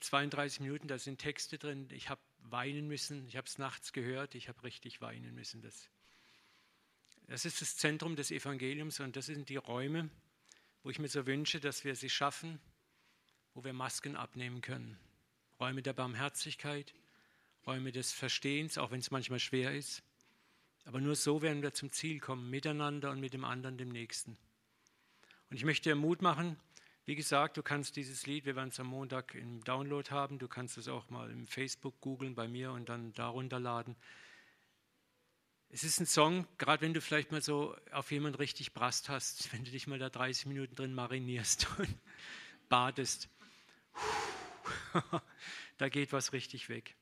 32 Minuten, da sind Texte drin. Ich habe weinen müssen, ich habe es nachts gehört, ich habe richtig weinen müssen. Das, das ist das Zentrum des Evangeliums und das sind die Räume, wo ich mir so wünsche, dass wir sie schaffen, wo wir Masken abnehmen können. Räume der Barmherzigkeit, Räume des Verstehens, auch wenn es manchmal schwer ist. Aber nur so werden wir zum Ziel kommen, miteinander und mit dem anderen, dem Nächsten. Und ich möchte dir Mut machen, wie gesagt, du kannst dieses Lied, wir werden es am Montag im Download haben, du kannst es auch mal im Facebook googeln bei mir und dann darunter laden. Es ist ein Song, gerade wenn du vielleicht mal so auf jemanden richtig Brast hast, wenn du dich mal da 30 Minuten drin marinierst und badest. da geht was richtig weg.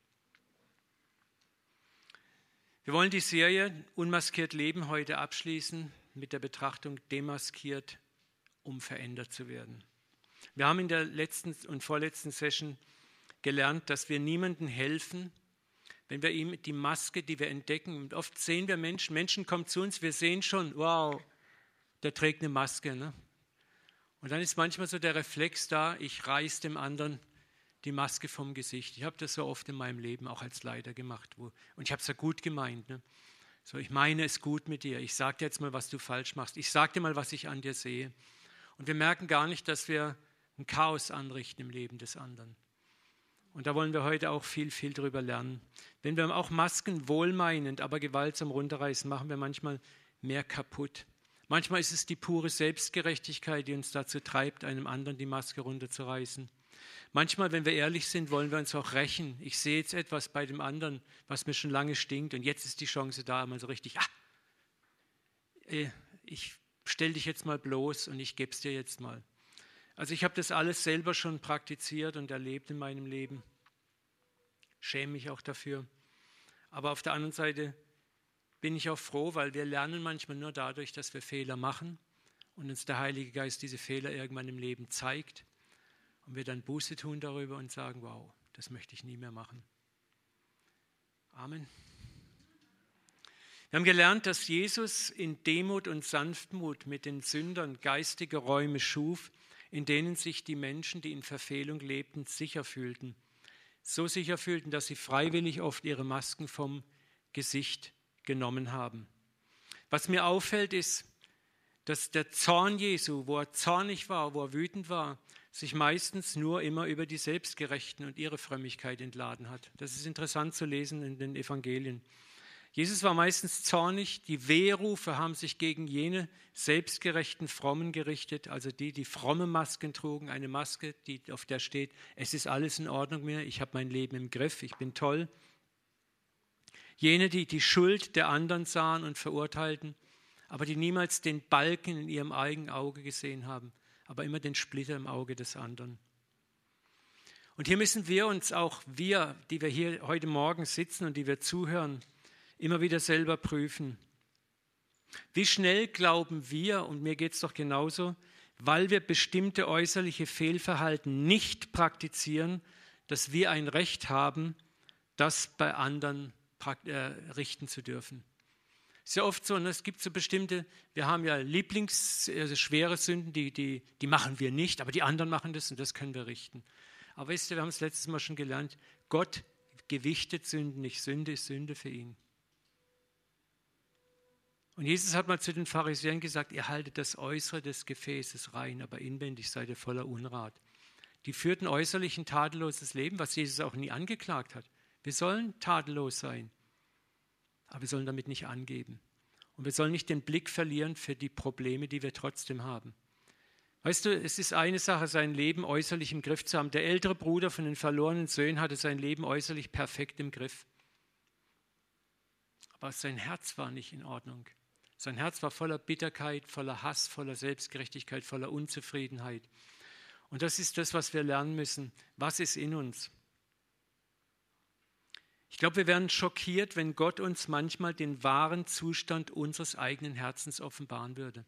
Wir wollen die Serie Unmaskiert Leben heute abschließen mit der Betrachtung Demaskiert, um verändert zu werden. Wir haben in der letzten und vorletzten Session gelernt, dass wir niemandem helfen, wenn wir ihm die Maske, die wir entdecken, und oft sehen wir Menschen, Menschen kommen zu uns, wir sehen schon, wow, der trägt eine Maske. Ne? Und dann ist manchmal so der Reflex da, ich reiß dem anderen die Maske vom Gesicht. Ich habe das so oft in meinem Leben auch als Leiter gemacht. Wo, und ich habe es ja gut gemeint. Ne? So, ich meine es gut mit dir. Ich sage dir jetzt mal, was du falsch machst. Ich sage dir mal, was ich an dir sehe. Und wir merken gar nicht, dass wir ein Chaos anrichten im Leben des anderen. Und da wollen wir heute auch viel, viel drüber lernen. Wenn wir auch Masken wohlmeinend, aber gewaltsam runterreißen, machen wir manchmal mehr kaputt. Manchmal ist es die pure Selbstgerechtigkeit, die uns dazu treibt, einem anderen die Maske runterzureißen. Manchmal, wenn wir ehrlich sind, wollen wir uns auch rächen. Ich sehe jetzt etwas bei dem anderen, was mir schon lange stinkt, und jetzt ist die Chance da, mal so richtig, ah, äh, ich stelle dich jetzt mal bloß und ich gebe es dir jetzt mal. Also ich habe das alles selber schon praktiziert und erlebt in meinem Leben. Schäme mich auch dafür. Aber auf der anderen Seite bin ich auch froh, weil wir lernen manchmal nur dadurch, dass wir Fehler machen und uns der Heilige Geist diese Fehler irgendwann im Leben zeigt und wir dann Buße tun darüber und sagen, wow, das möchte ich nie mehr machen. Amen. Wir haben gelernt, dass Jesus in Demut und Sanftmut mit den Sündern geistige Räume schuf, in denen sich die Menschen, die in Verfehlung lebten, sicher fühlten. So sicher fühlten, dass sie freiwillig oft ihre Masken vom Gesicht genommen haben. Was mir auffällt, ist, dass der Zorn Jesu, wo er zornig war, wo er wütend war, sich meistens nur immer über die Selbstgerechten und ihre Frömmigkeit entladen hat. Das ist interessant zu lesen in den Evangelien. Jesus war meistens zornig, die Wehrufe haben sich gegen jene selbstgerechten Frommen gerichtet, also die, die fromme Masken trugen, eine Maske, die, auf der steht, es ist alles in Ordnung mir, ich habe mein Leben im Griff, ich bin toll. Jene, die die Schuld der anderen sahen und verurteilten, aber die niemals den Balken in ihrem eigenen Auge gesehen haben, aber immer den Splitter im Auge des anderen. Und hier müssen wir uns auch, wir, die wir hier heute Morgen sitzen und die wir zuhören, immer wieder selber prüfen. Wie schnell glauben wir, und mir geht es doch genauso, weil wir bestimmte äußerliche Fehlverhalten nicht praktizieren, dass wir ein Recht haben, das bei anderen äh, richten zu dürfen. Ist ja oft so, ne, es gibt so bestimmte, wir haben ja Lieblings, also schwere Sünden, die, die, die machen wir nicht, aber die anderen machen das und das können wir richten. Aber wisst ihr, wir haben es letztes Mal schon gelernt, Gott gewichtet Sünden nicht, Sünde ist Sünde für ihn. Und Jesus hat mal zu den Pharisäern gesagt, ihr haltet das Äußere des Gefäßes rein, aber inwendig seid ihr voller Unrat. Die führten äußerlich ein tadelloses Leben, was Jesus auch nie angeklagt hat. Wir sollen tadellos sein, aber wir sollen damit nicht angeben. Und wir sollen nicht den Blick verlieren für die Probleme, die wir trotzdem haben. Weißt du, es ist eine Sache, sein Leben äußerlich im Griff zu haben. Der ältere Bruder von den verlorenen Söhnen hatte sein Leben äußerlich perfekt im Griff. Aber sein Herz war nicht in Ordnung. Sein Herz war voller Bitterkeit, voller Hass, voller Selbstgerechtigkeit, voller Unzufriedenheit. Und das ist das, was wir lernen müssen. Was ist in uns? Ich glaube, wir werden schockiert, wenn Gott uns manchmal den wahren Zustand unseres eigenen Herzens offenbaren würde.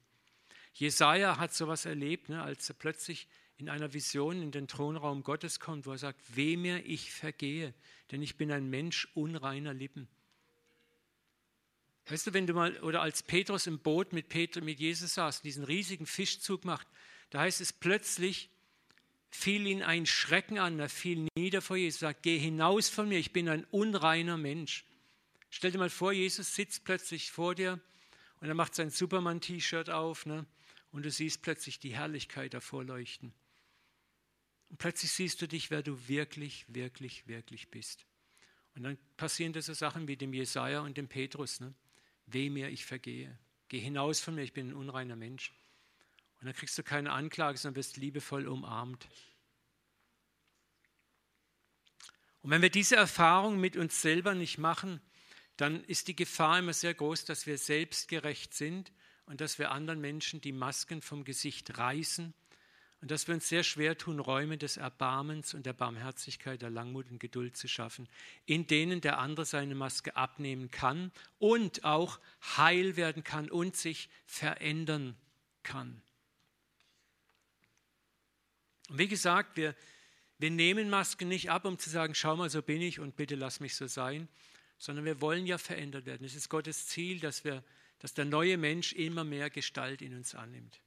Jesaja hat sowas erlebt, ne, als er plötzlich in einer Vision in den Thronraum Gottes kommt, wo er sagt: Weh mir, ich vergehe, denn ich bin ein Mensch unreiner Lippen. Weißt du, wenn du mal, oder als Petrus im Boot mit, Peter, mit Jesus saß, diesen riesigen Fischzug macht, da heißt es plötzlich, fiel ihn ein Schrecken an, er fiel nieder vor Jesus, sagt, geh hinaus von mir, ich bin ein unreiner Mensch. Stell dir mal vor, Jesus sitzt plötzlich vor dir und er macht sein Superman-T-Shirt auf ne? und du siehst plötzlich die Herrlichkeit davor leuchten. Und plötzlich siehst du dich, wer du wirklich, wirklich, wirklich bist. Und dann passieren so Sachen wie dem Jesaja und dem Petrus. Ne? Weh mir, ich vergehe. Geh hinaus von mir, ich bin ein unreiner Mensch. Und dann kriegst du keine Anklage, sondern wirst liebevoll umarmt. Und wenn wir diese Erfahrung mit uns selber nicht machen, dann ist die Gefahr immer sehr groß, dass wir selbstgerecht sind und dass wir anderen Menschen die Masken vom Gesicht reißen und dass wir uns sehr schwer tun, Räume des Erbarmens und der Barmherzigkeit, der Langmut und Geduld zu schaffen, in denen der andere seine Maske abnehmen kann und auch heil werden kann und sich verändern kann. Und wie gesagt, wir, wir nehmen Masken nicht ab, um zu sagen, schau mal, so bin ich und bitte lass mich so sein, sondern wir wollen ja verändert werden. Es ist Gottes Ziel, dass, wir, dass der neue Mensch immer mehr Gestalt in uns annimmt.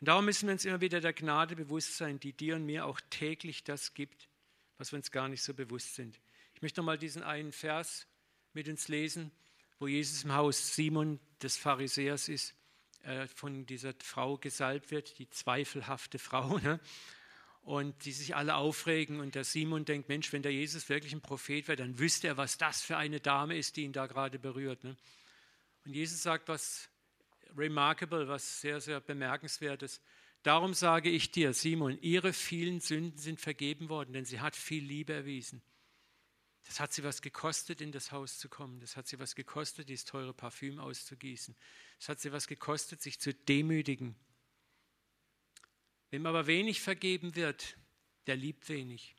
Und darum müssen wir uns immer wieder der Gnade bewusst sein, die dir und mir auch täglich das gibt, was wir uns gar nicht so bewusst sind. Ich möchte noch mal diesen einen Vers mit uns lesen, wo Jesus im Haus Simon des Pharisäers ist äh, von dieser Frau gesalbt wird, die zweifelhafte Frau. Ne? Und die sich alle aufregen und der Simon denkt, Mensch, wenn der Jesus wirklich ein Prophet wäre, dann wüsste er, was das für eine Dame ist, die ihn da gerade berührt. Ne? Und Jesus sagt was remarkable, was sehr, sehr bemerkenswertes. Darum sage ich dir, Simon, ihre vielen Sünden sind vergeben worden, denn sie hat viel Liebe erwiesen. Das hat sie was gekostet, in das Haus zu kommen. Das hat sie was gekostet, dieses teure Parfüm auszugießen. Das hat sie was gekostet, sich zu demütigen. Wem aber wenig vergeben wird, der liebt wenig.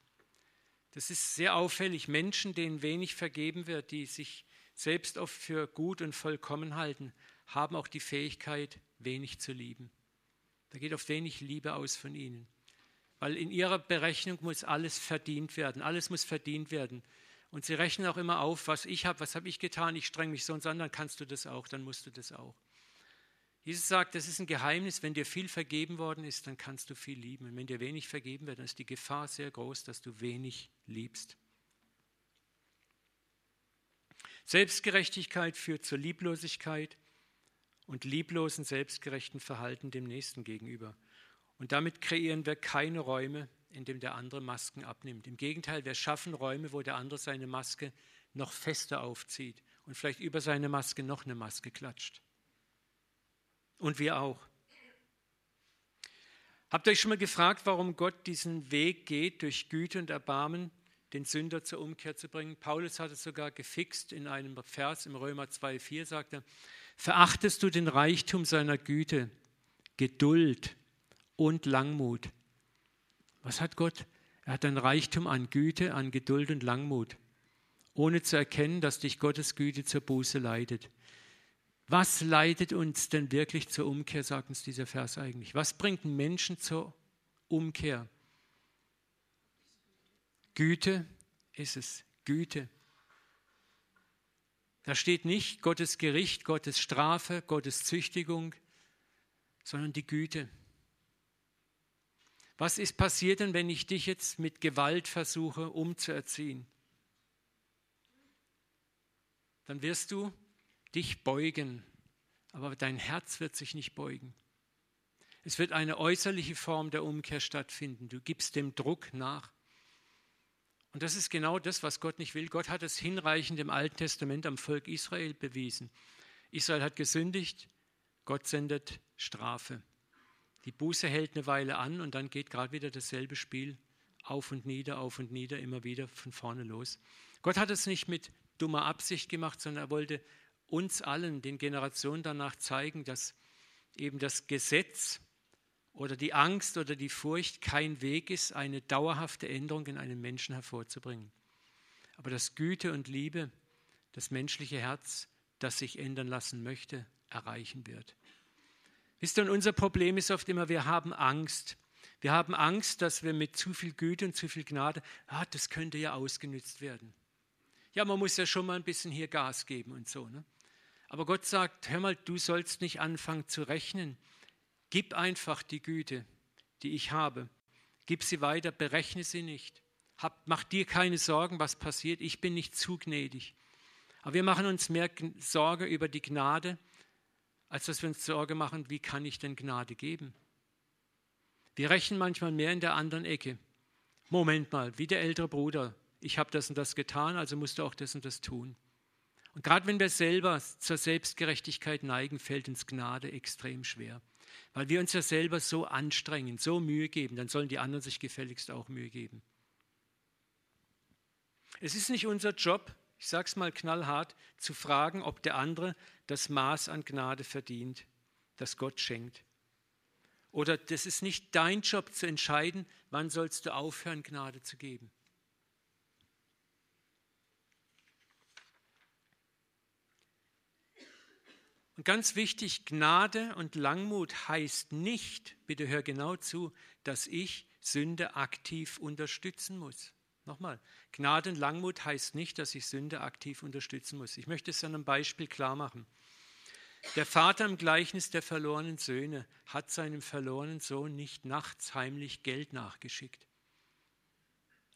Das ist sehr auffällig. Menschen, denen wenig vergeben wird, die sich selbst oft für gut und vollkommen halten, haben auch die Fähigkeit, wenig zu lieben. Da geht oft wenig Liebe aus von ihnen. Weil in ihrer Berechnung muss alles verdient werden. Alles muss verdient werden. Und sie rechnen auch immer auf, was ich habe, was habe ich getan, ich streng mich so und an, dann kannst du das auch, dann musst du das auch. Jesus sagt, das ist ein Geheimnis, wenn dir viel vergeben worden ist, dann kannst du viel lieben. Und wenn dir wenig vergeben wird, dann ist die Gefahr sehr groß, dass du wenig liebst. Selbstgerechtigkeit führt zur Lieblosigkeit und lieblosen, selbstgerechten Verhalten dem Nächsten gegenüber. Und damit kreieren wir keine Räume, indem der andere Masken abnimmt. Im Gegenteil, wir schaffen Räume, wo der andere seine Maske noch fester aufzieht und vielleicht über seine Maske noch eine Maske klatscht. Und wir auch. Habt ihr euch schon mal gefragt, warum Gott diesen Weg geht, durch Güte und Erbarmen den Sünder zur Umkehr zu bringen? Paulus hat es sogar gefixt in einem Vers im Römer 2,4 sagt er, verachtest du den Reichtum seiner Güte, Geduld und Langmut, was hat Gott? Er hat ein Reichtum an Güte, an Geduld und Langmut, ohne zu erkennen, dass dich Gottes Güte zur Buße leitet. Was leitet uns denn wirklich zur Umkehr, sagt uns dieser Vers eigentlich? Was bringt Menschen zur Umkehr? Güte ist es, Güte. Da steht nicht Gottes Gericht, Gottes Strafe, Gottes Züchtigung, sondern die Güte. Was ist passiert denn, wenn ich dich jetzt mit Gewalt versuche umzuerziehen? Dann wirst du dich beugen, aber dein Herz wird sich nicht beugen. Es wird eine äußerliche Form der Umkehr stattfinden. Du gibst dem Druck nach. Und das ist genau das, was Gott nicht will. Gott hat es hinreichend im Alten Testament am Volk Israel bewiesen. Israel hat gesündigt, Gott sendet Strafe. Die Buße hält eine Weile an und dann geht gerade wieder dasselbe Spiel auf und nieder, auf und nieder, immer wieder von vorne los. Gott hat es nicht mit dummer Absicht gemacht, sondern er wollte uns allen, den Generationen danach zeigen, dass eben das Gesetz oder die Angst oder die Furcht kein Weg ist, eine dauerhafte Änderung in einem Menschen hervorzubringen. Aber dass Güte und Liebe das menschliche Herz, das sich ändern lassen möchte, erreichen wird. Wisst ihr, und unser Problem ist oft immer, wir haben Angst. Wir haben Angst, dass wir mit zu viel Güte und zu viel Gnade, ah, das könnte ja ausgenützt werden. Ja, man muss ja schon mal ein bisschen hier Gas geben und so. Ne? Aber Gott sagt, hör mal, du sollst nicht anfangen zu rechnen. Gib einfach die Güte, die ich habe. Gib sie weiter, berechne sie nicht. Hab, mach dir keine Sorgen, was passiert. Ich bin nicht zu gnädig. Aber wir machen uns mehr Sorge über die Gnade, als dass wir uns Sorge machen, wie kann ich denn Gnade geben? Wir rechnen manchmal mehr in der anderen Ecke. Moment mal, wie der ältere Bruder, ich habe das und das getan, also musst du auch das und das tun. Und gerade wenn wir selber zur Selbstgerechtigkeit neigen, fällt uns Gnade extrem schwer. Weil wir uns ja selber so anstrengen, so Mühe geben, dann sollen die anderen sich gefälligst auch Mühe geben. Es ist nicht unser Job, ich sage es mal knallhart, zu fragen, ob der andere das Maß an Gnade verdient, das Gott schenkt. Oder das ist nicht dein Job zu entscheiden, wann sollst du aufhören, Gnade zu geben. Und ganz wichtig, Gnade und Langmut heißt nicht, bitte hör genau zu, dass ich Sünde aktiv unterstützen muss. Nochmal, Gnade und Langmut heißt nicht, dass ich Sünde aktiv unterstützen muss. Ich möchte es an einem Beispiel klar machen. Der Vater im Gleichnis der verlorenen Söhne hat seinem verlorenen Sohn nicht nachts heimlich Geld nachgeschickt.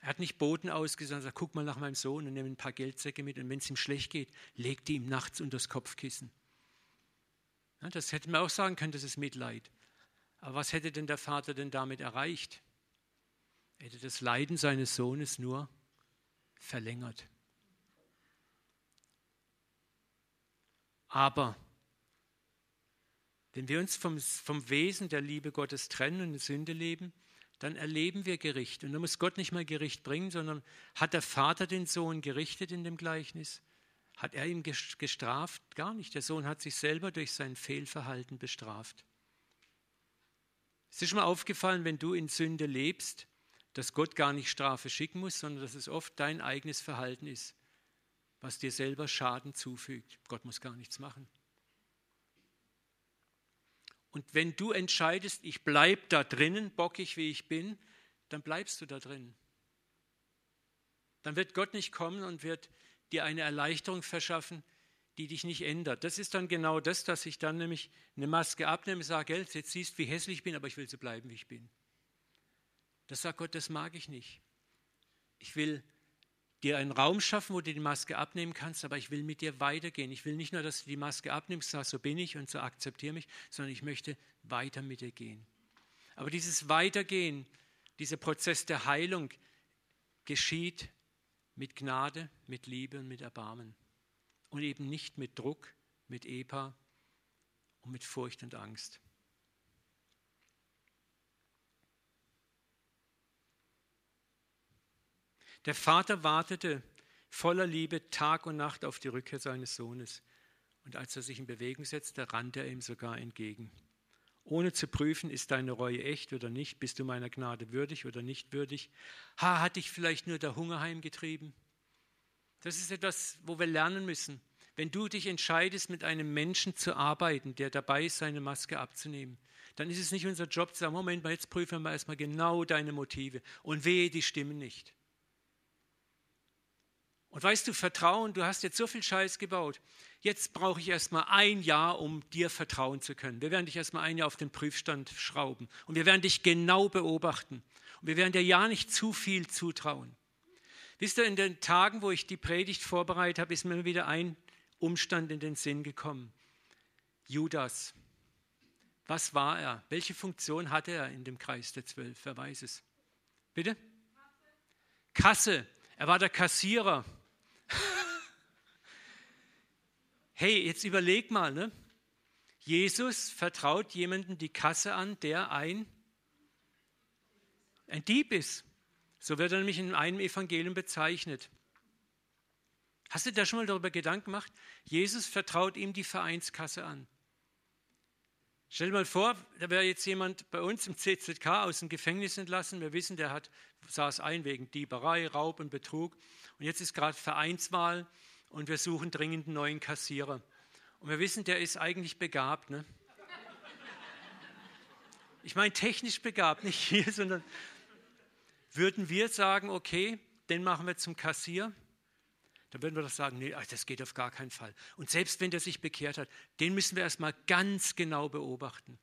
Er hat nicht Boten ausgesandt, sagt, guck mal nach meinem Sohn und nimm ein paar Geldsäcke mit und wenn es ihm schlecht geht, legt die ihm nachts unter das Kopfkissen. Das hätte man auch sagen können, das ist Mitleid. Aber was hätte denn der Vater denn damit erreicht? Er hätte das Leiden seines Sohnes nur verlängert. Aber wenn wir uns vom, vom Wesen der Liebe Gottes trennen und in Sünde leben, dann erleben wir Gericht. Und da muss Gott nicht mal Gericht bringen, sondern hat der Vater den Sohn gerichtet in dem Gleichnis? Hat er ihn gestraft? Gar nicht. Der Sohn hat sich selber durch sein Fehlverhalten bestraft. Es ist schon mal aufgefallen, wenn du in Sünde lebst, dass Gott gar nicht Strafe schicken muss, sondern dass es oft dein eigenes Verhalten ist, was dir selber Schaden zufügt. Gott muss gar nichts machen. Und wenn du entscheidest, ich bleibe da drinnen, bockig wie ich bin, dann bleibst du da drin. Dann wird Gott nicht kommen und wird dir eine Erleichterung verschaffen, die dich nicht ändert. Das ist dann genau das, dass ich dann nämlich eine Maske abnehme sage, jetzt siehst du, wie hässlich ich bin, aber ich will so bleiben, wie ich bin. Das sagt Gott, das mag ich nicht. Ich will dir einen Raum schaffen, wo du die Maske abnehmen kannst, aber ich will mit dir weitergehen. Ich will nicht nur, dass du die Maske abnimmst, sagst, so bin ich und so akzeptiere mich, sondern ich möchte weiter mit dir gehen. Aber dieses Weitergehen, dieser Prozess der Heilung geschieht mit Gnade, mit Liebe und mit Erbarmen. Und eben nicht mit Druck, mit Epa und mit Furcht und Angst. Der Vater wartete voller Liebe Tag und Nacht auf die Rückkehr seines Sohnes. Und als er sich in Bewegung setzte, rannte er ihm sogar entgegen. Ohne zu prüfen, ist deine Reue echt oder nicht, bist du meiner Gnade würdig oder nicht würdig. Ha, hat dich vielleicht nur der Hunger heimgetrieben? Das ist etwas, wo wir lernen müssen. Wenn du dich entscheidest, mit einem Menschen zu arbeiten, der dabei ist, seine Maske abzunehmen, dann ist es nicht unser Job zu sagen, Moment mal, jetzt prüfen wir erstmal genau deine Motive und wehe, die stimmen nicht. Und weißt du, Vertrauen, du hast jetzt so viel Scheiß gebaut. Jetzt brauche ich erstmal ein Jahr, um dir vertrauen zu können. Wir werden dich erstmal ein Jahr auf den Prüfstand schrauben. Und wir werden dich genau beobachten. Und wir werden dir ja nicht zu viel zutrauen. Wisst ihr, in den Tagen, wo ich die Predigt vorbereitet habe, ist mir wieder ein Umstand in den Sinn gekommen. Judas. Was war er? Welche Funktion hatte er in dem Kreis der Zwölf? Wer weiß es? Bitte? Kasse. Er war der Kassierer. hey, jetzt überleg mal, ne? Jesus vertraut jemanden die Kasse an, der ein, ein Dieb ist. So wird er nämlich in einem Evangelium bezeichnet. Hast du da schon mal darüber Gedanken gemacht? Jesus vertraut ihm die Vereinskasse an. Stell dir mal vor, da wäre jetzt jemand bei uns im CZK aus dem Gefängnis entlassen. Wir wissen, der hat, saß ein wegen Dieberei, Raub und Betrug. Und jetzt ist gerade Vereinswahl und wir suchen dringend einen neuen Kassierer. Und wir wissen, der ist eigentlich begabt. Ne? Ich meine technisch begabt, nicht hier, sondern würden wir sagen, okay, den machen wir zum Kassier? Dann würden wir doch sagen, nee, das geht auf gar keinen Fall. Und selbst wenn der sich bekehrt hat, den müssen wir erstmal ganz genau beobachten.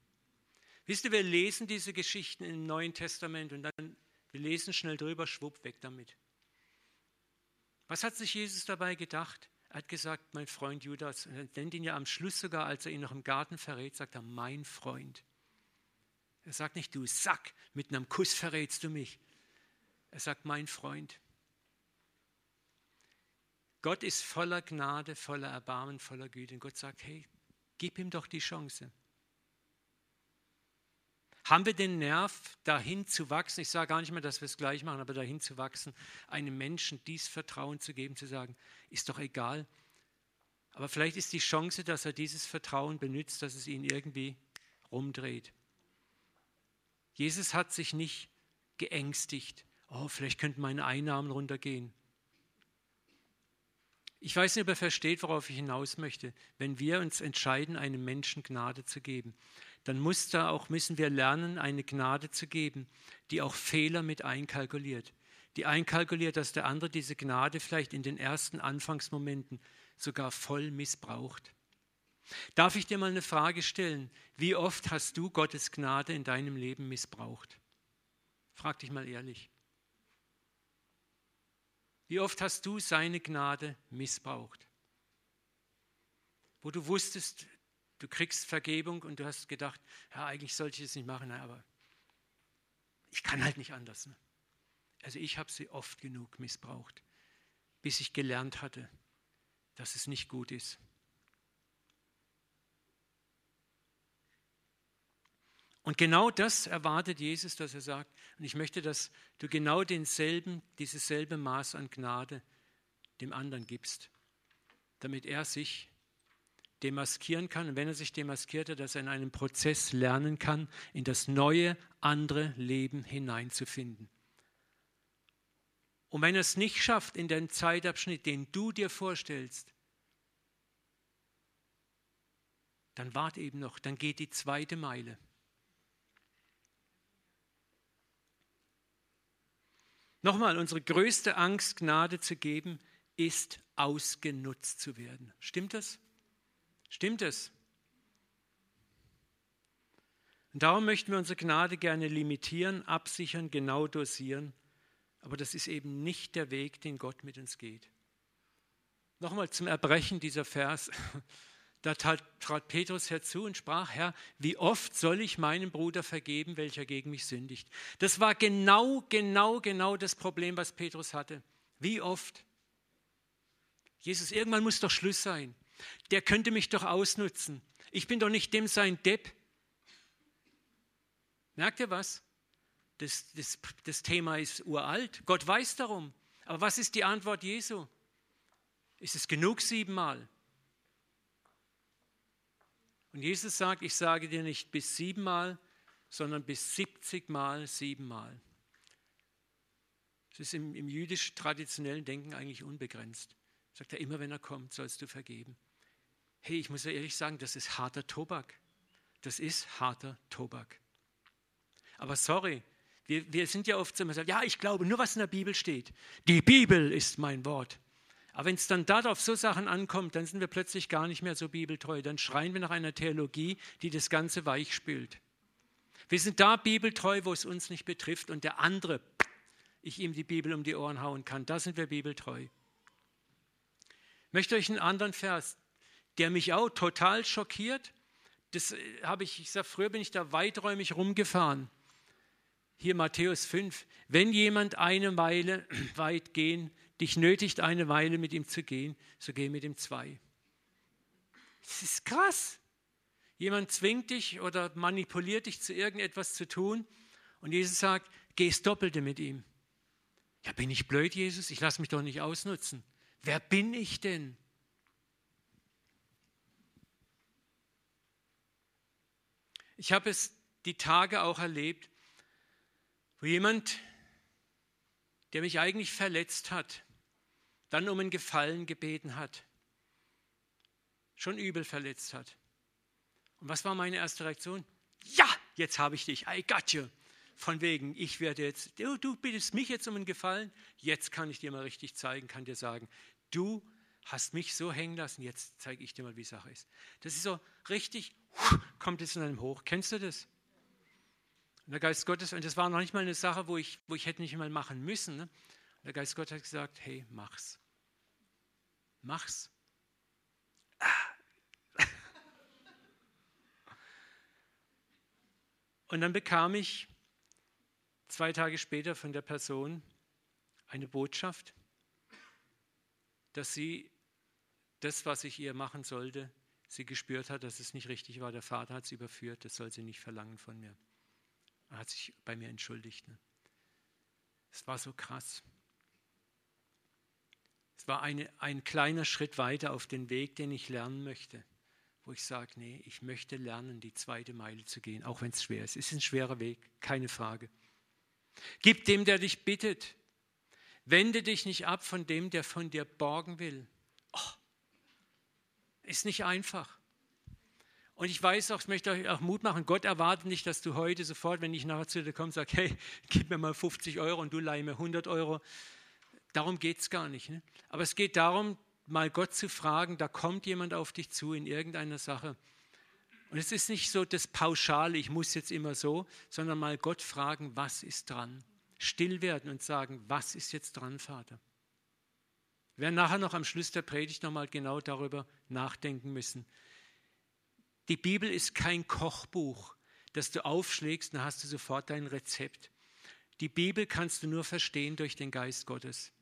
Wisst ihr, wir lesen diese Geschichten im Neuen Testament und dann, wir lesen schnell drüber, schwupp, weg damit. Was hat sich Jesus dabei gedacht? Er hat gesagt, mein Freund Judas, er nennt ihn ja am Schluss sogar, als er ihn noch im Garten verrät, sagt er, mein Freund. Er sagt nicht, du Sack, mit einem Kuss verrätst du mich. Er sagt, mein Freund. Gott ist voller Gnade, voller Erbarmen, voller Güte. Und Gott sagt, hey, gib ihm doch die Chance. Haben wir den Nerv, dahin zu wachsen? Ich sage gar nicht mehr, dass wir es gleich machen, aber dahin zu wachsen, einem Menschen dies Vertrauen zu geben, zu sagen, ist doch egal. Aber vielleicht ist die Chance, dass er dieses Vertrauen benutzt, dass es ihn irgendwie rumdreht. Jesus hat sich nicht geängstigt. Oh, vielleicht könnten meine Einnahmen runtergehen. Ich weiß nicht, ob er versteht, worauf ich hinaus möchte. Wenn wir uns entscheiden, einem Menschen Gnade zu geben, dann muss da auch, müssen wir lernen, eine Gnade zu geben, die auch Fehler mit einkalkuliert. Die einkalkuliert, dass der andere diese Gnade vielleicht in den ersten Anfangsmomenten sogar voll missbraucht. Darf ich dir mal eine Frage stellen? Wie oft hast du Gottes Gnade in deinem Leben missbraucht? Frag dich mal ehrlich. Wie oft hast du seine Gnade missbraucht? Wo du wusstest, Du kriegst Vergebung und du hast gedacht, ja, eigentlich sollte ich es nicht machen, aber ich kann halt nicht anders. Ne? Also ich habe sie oft genug missbraucht, bis ich gelernt hatte, dass es nicht gut ist. Und genau das erwartet Jesus, dass er sagt, und ich möchte, dass du genau denselben, dieses selbe Maß an Gnade dem anderen gibst, damit er sich demaskieren kann und wenn er sich demaskierte, dass er in einem Prozess lernen kann, in das neue, andere Leben hineinzufinden. Und wenn er es nicht schafft in den Zeitabschnitt, den du dir vorstellst, dann wart eben noch, dann geht die zweite Meile. Nochmal, unsere größte Angst, Gnade zu geben, ist ausgenutzt zu werden. Stimmt das? Stimmt es? Und darum möchten wir unsere Gnade gerne limitieren, absichern, genau dosieren. Aber das ist eben nicht der Weg, den Gott mit uns geht. Nochmal zum Erbrechen dieser Vers. Da trat Petrus herzu und sprach, Herr, wie oft soll ich meinem Bruder vergeben, welcher gegen mich sündigt? Das war genau, genau, genau das Problem, was Petrus hatte. Wie oft? Jesus, irgendwann muss doch Schluss sein der könnte mich doch ausnutzen. Ich bin doch nicht dem sein Depp. Merkt ihr was? Das, das, das Thema ist uralt. Gott weiß darum. Aber was ist die Antwort Jesu? Ist es genug siebenmal? Und Jesus sagt, ich sage dir nicht bis siebenmal, sondern bis siebzigmal siebenmal. Das ist im, im jüdisch traditionellen Denken eigentlich unbegrenzt. Sagt er, immer wenn er kommt, sollst du vergeben. Hey, ich muss ja ehrlich sagen, das ist harter Tobak. Das ist harter Tobak. Aber sorry, wir, wir sind ja oft so, ja, ich glaube nur, was in der Bibel steht. Die Bibel ist mein Wort. Aber wenn es dann darauf so Sachen ankommt, dann sind wir plötzlich gar nicht mehr so bibeltreu. Dann schreien wir nach einer Theologie, die das Ganze weich spült. Wir sind da bibeltreu, wo es uns nicht betrifft und der andere, ich ihm die Bibel um die Ohren hauen kann. Da sind wir bibeltreu. Ich möchte euch einen anderen Vers der mich auch total schockiert. Das äh, habe ich, ich sage, früher bin ich da weiträumig rumgefahren. Hier Matthäus 5. Wenn jemand eine Weile weit gehen, dich nötigt, eine Weile mit ihm zu gehen, so geh mit ihm zwei. Das ist krass. Jemand zwingt dich oder manipuliert dich zu irgendetwas zu tun und Jesus sagt, geh das Doppelte mit ihm. Ja, bin ich blöd, Jesus? Ich lasse mich doch nicht ausnutzen. Wer bin ich denn? Ich habe es die Tage auch erlebt, wo jemand, der mich eigentlich verletzt hat, dann um einen Gefallen gebeten hat, schon übel verletzt hat. Und was war meine erste Reaktion? Ja, jetzt habe ich dich, I got you. Von wegen, ich werde jetzt, du, du bittest mich jetzt um einen Gefallen, jetzt kann ich dir mal richtig zeigen, kann dir sagen, du hast mich so hängen lassen, jetzt zeige ich dir mal, wie die Sache ist. Das ist so richtig, kommt es in einem hoch. Kennst du das? Und der Geist Gottes, und das war noch nicht mal eine Sache, wo ich, wo ich hätte nicht mal machen müssen. Ne? der Geist Gottes hat gesagt, hey, mach's. Mach's. Ah. Und dann bekam ich zwei Tage später von der Person eine Botschaft, dass sie das, was ich ihr machen sollte, sie gespürt hat, dass es nicht richtig war. Der Vater hat sie überführt, das soll sie nicht verlangen von mir. Er hat sich bei mir entschuldigt. Ne? Es war so krass. Es war eine, ein kleiner Schritt weiter auf den Weg, den ich lernen möchte, wo ich sage, nee, ich möchte lernen, die zweite Meile zu gehen, auch wenn es schwer ist. Es ist ein schwerer Weg, keine Frage. Gib dem, der dich bittet. Wende dich nicht ab von dem, der von dir borgen will. Ist nicht einfach. Und ich weiß auch, ich möchte euch auch Mut machen, Gott erwartet nicht, dass du heute sofort, wenn ich nachher zu dir komme, sagst, hey, gib mir mal 50 Euro und du leih mir 100 Euro. Darum geht es gar nicht. Ne? Aber es geht darum, mal Gott zu fragen, da kommt jemand auf dich zu in irgendeiner Sache. Und es ist nicht so das Pauschale, ich muss jetzt immer so, sondern mal Gott fragen, was ist dran? Still werden und sagen, was ist jetzt dran, Vater? Wir werden nachher noch am Schluss der Predigt nochmal genau darüber nachdenken müssen. Die Bibel ist kein Kochbuch, das du aufschlägst, dann hast du sofort dein Rezept. Die Bibel kannst du nur verstehen durch den Geist Gottes.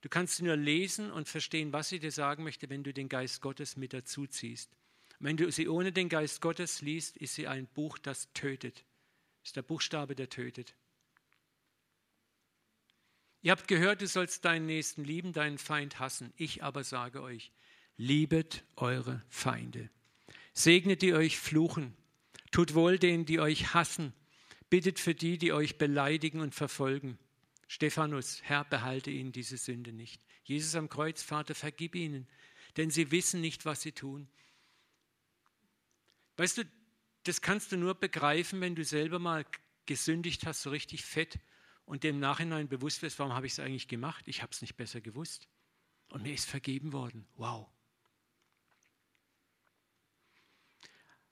Du kannst nur lesen und verstehen, was sie dir sagen möchte, wenn du den Geist Gottes mit dazu ziehst. Wenn du sie ohne den Geist Gottes liest, ist sie ein Buch, das tötet. Ist der Buchstabe, der tötet. Ihr habt gehört, du sollst deinen Nächsten lieben, deinen Feind hassen. Ich aber sage euch, liebet eure Feinde. Segnet die euch fluchen. Tut wohl denen, die euch hassen. Bittet für die, die euch beleidigen und verfolgen. Stephanus, Herr, behalte ihnen diese Sünde nicht. Jesus am Kreuz, Vater, vergib ihnen, denn sie wissen nicht, was sie tun. Weißt du, das kannst du nur begreifen, wenn du selber mal gesündigt hast, so richtig fett und dem Nachhinein bewusst wirst, warum habe ich es eigentlich gemacht? Ich habe es nicht besser gewusst. Und mir ist vergeben worden. Wow.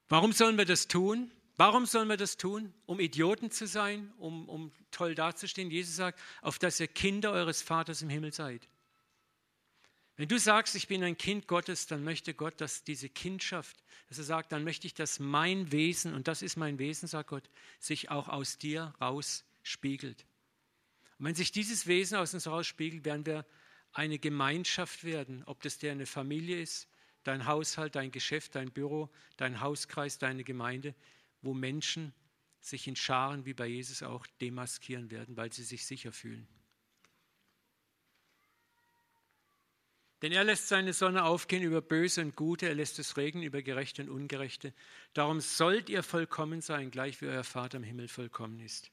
Warum sollen wir das tun? Warum sollen wir das tun? Um Idioten zu sein, um, um toll dazustehen? Jesus sagt, auf dass ihr Kinder eures Vaters im Himmel seid. Wenn du sagst, ich bin ein Kind Gottes, dann möchte Gott, dass diese Kindschaft, dass er sagt, dann möchte ich, dass mein Wesen, und das ist mein Wesen, sagt Gott, sich auch aus dir rausspiegelt. Und wenn sich dieses Wesen aus uns rausspiegelt, werden wir eine Gemeinschaft werden, ob das der eine Familie ist, dein Haushalt, dein Geschäft, dein Büro, dein Hauskreis, deine Gemeinde, wo Menschen sich in Scharen wie bei Jesus auch demaskieren werden, weil sie sich sicher fühlen. Denn er lässt seine Sonne aufgehen über Böse und Gute, er lässt es regnen über Gerechte und Ungerechte. Darum sollt ihr vollkommen sein, gleich wie euer Vater im Himmel vollkommen ist.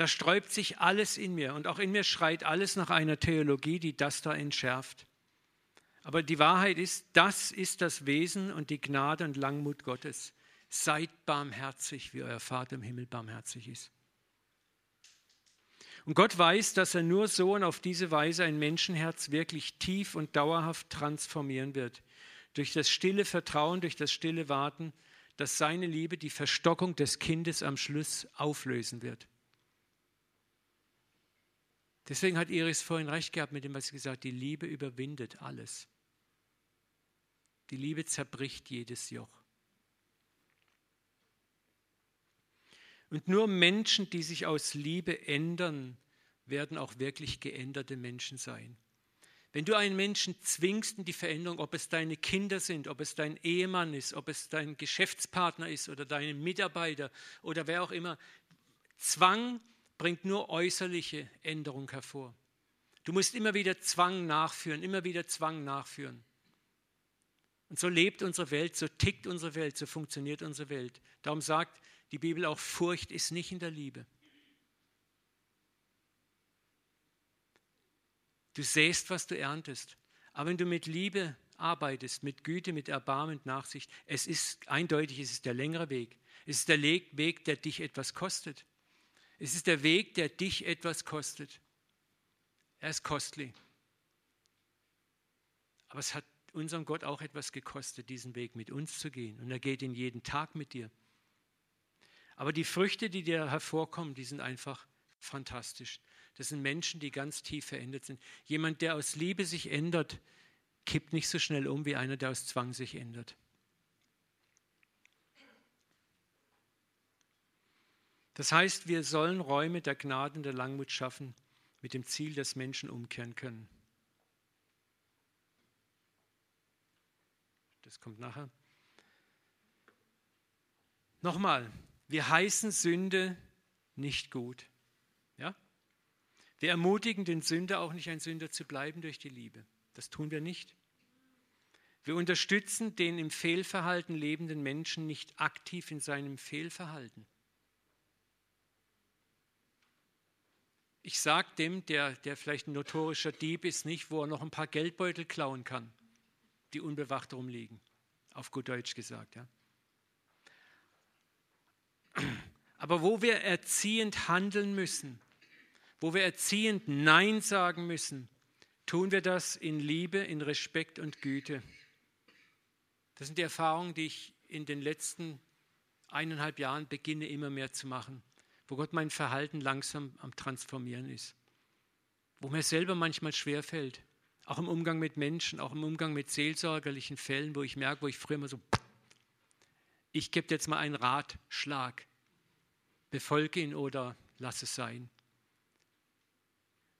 Da sträubt sich alles in mir und auch in mir schreit alles nach einer Theologie, die das da entschärft. Aber die Wahrheit ist, das ist das Wesen und die Gnade und Langmut Gottes. Seid barmherzig, wie euer Vater im Himmel barmherzig ist. Und Gott weiß, dass er nur so und auf diese Weise ein Menschenherz wirklich tief und dauerhaft transformieren wird. Durch das stille Vertrauen, durch das stille Warten, dass seine Liebe die Verstockung des Kindes am Schluss auflösen wird. Deswegen hat Iris vorhin recht gehabt mit dem, was sie gesagt hat, die Liebe überwindet alles. Die Liebe zerbricht jedes Joch. Und nur Menschen, die sich aus Liebe ändern, werden auch wirklich geänderte Menschen sein. Wenn du einen Menschen zwingst in die Veränderung, ob es deine Kinder sind, ob es dein Ehemann ist, ob es dein Geschäftspartner ist oder deine Mitarbeiter oder wer auch immer, Zwang bringt nur äußerliche Änderung hervor. Du musst immer wieder Zwang nachführen, immer wieder Zwang nachführen. Und so lebt unsere Welt, so tickt unsere Welt, so funktioniert unsere Welt. Darum sagt die Bibel auch, Furcht ist nicht in der Liebe. Du säst, was du erntest. Aber wenn du mit Liebe arbeitest, mit Güte, mit Erbarmen, mit Nachsicht, es ist eindeutig, es ist der längere Weg. Es ist der Weg, der dich etwas kostet. Es ist der Weg, der dich etwas kostet. Er ist kostlich. Aber es hat unserem Gott auch etwas gekostet, diesen Weg mit uns zu gehen. Und er geht ihn jeden Tag mit dir. Aber die Früchte, die dir hervorkommen, die sind einfach fantastisch. Das sind Menschen, die ganz tief verändert sind. Jemand, der aus Liebe sich ändert, kippt nicht so schnell um wie einer, der aus Zwang sich ändert. Das heißt, wir sollen Räume der Gnade und der Langmut schaffen, mit dem Ziel, dass Menschen umkehren können. Das kommt nachher. Nochmal, wir heißen Sünde nicht gut. Ja? Wir ermutigen den Sünder auch nicht ein Sünder zu bleiben durch die Liebe. Das tun wir nicht. Wir unterstützen den im Fehlverhalten lebenden Menschen nicht aktiv in seinem Fehlverhalten. Ich sage dem, der, der vielleicht ein notorischer Dieb ist, nicht, wo er noch ein paar Geldbeutel klauen kann, die unbewacht rumliegen. Auf gut Deutsch gesagt. Ja. Aber wo wir erziehend handeln müssen, wo wir erziehend Nein sagen müssen, tun wir das in Liebe, in Respekt und Güte. Das sind die Erfahrungen, die ich in den letzten eineinhalb Jahren beginne immer mehr zu machen, wo Gott mein Verhalten langsam am Transformieren ist, wo mir selber manchmal schwer fällt, auch im Umgang mit Menschen, auch im Umgang mit seelsorgerlichen Fällen, wo ich merke, wo ich früher immer so, ich gebe jetzt mal einen Ratschlag, befolge ihn oder lass es sein.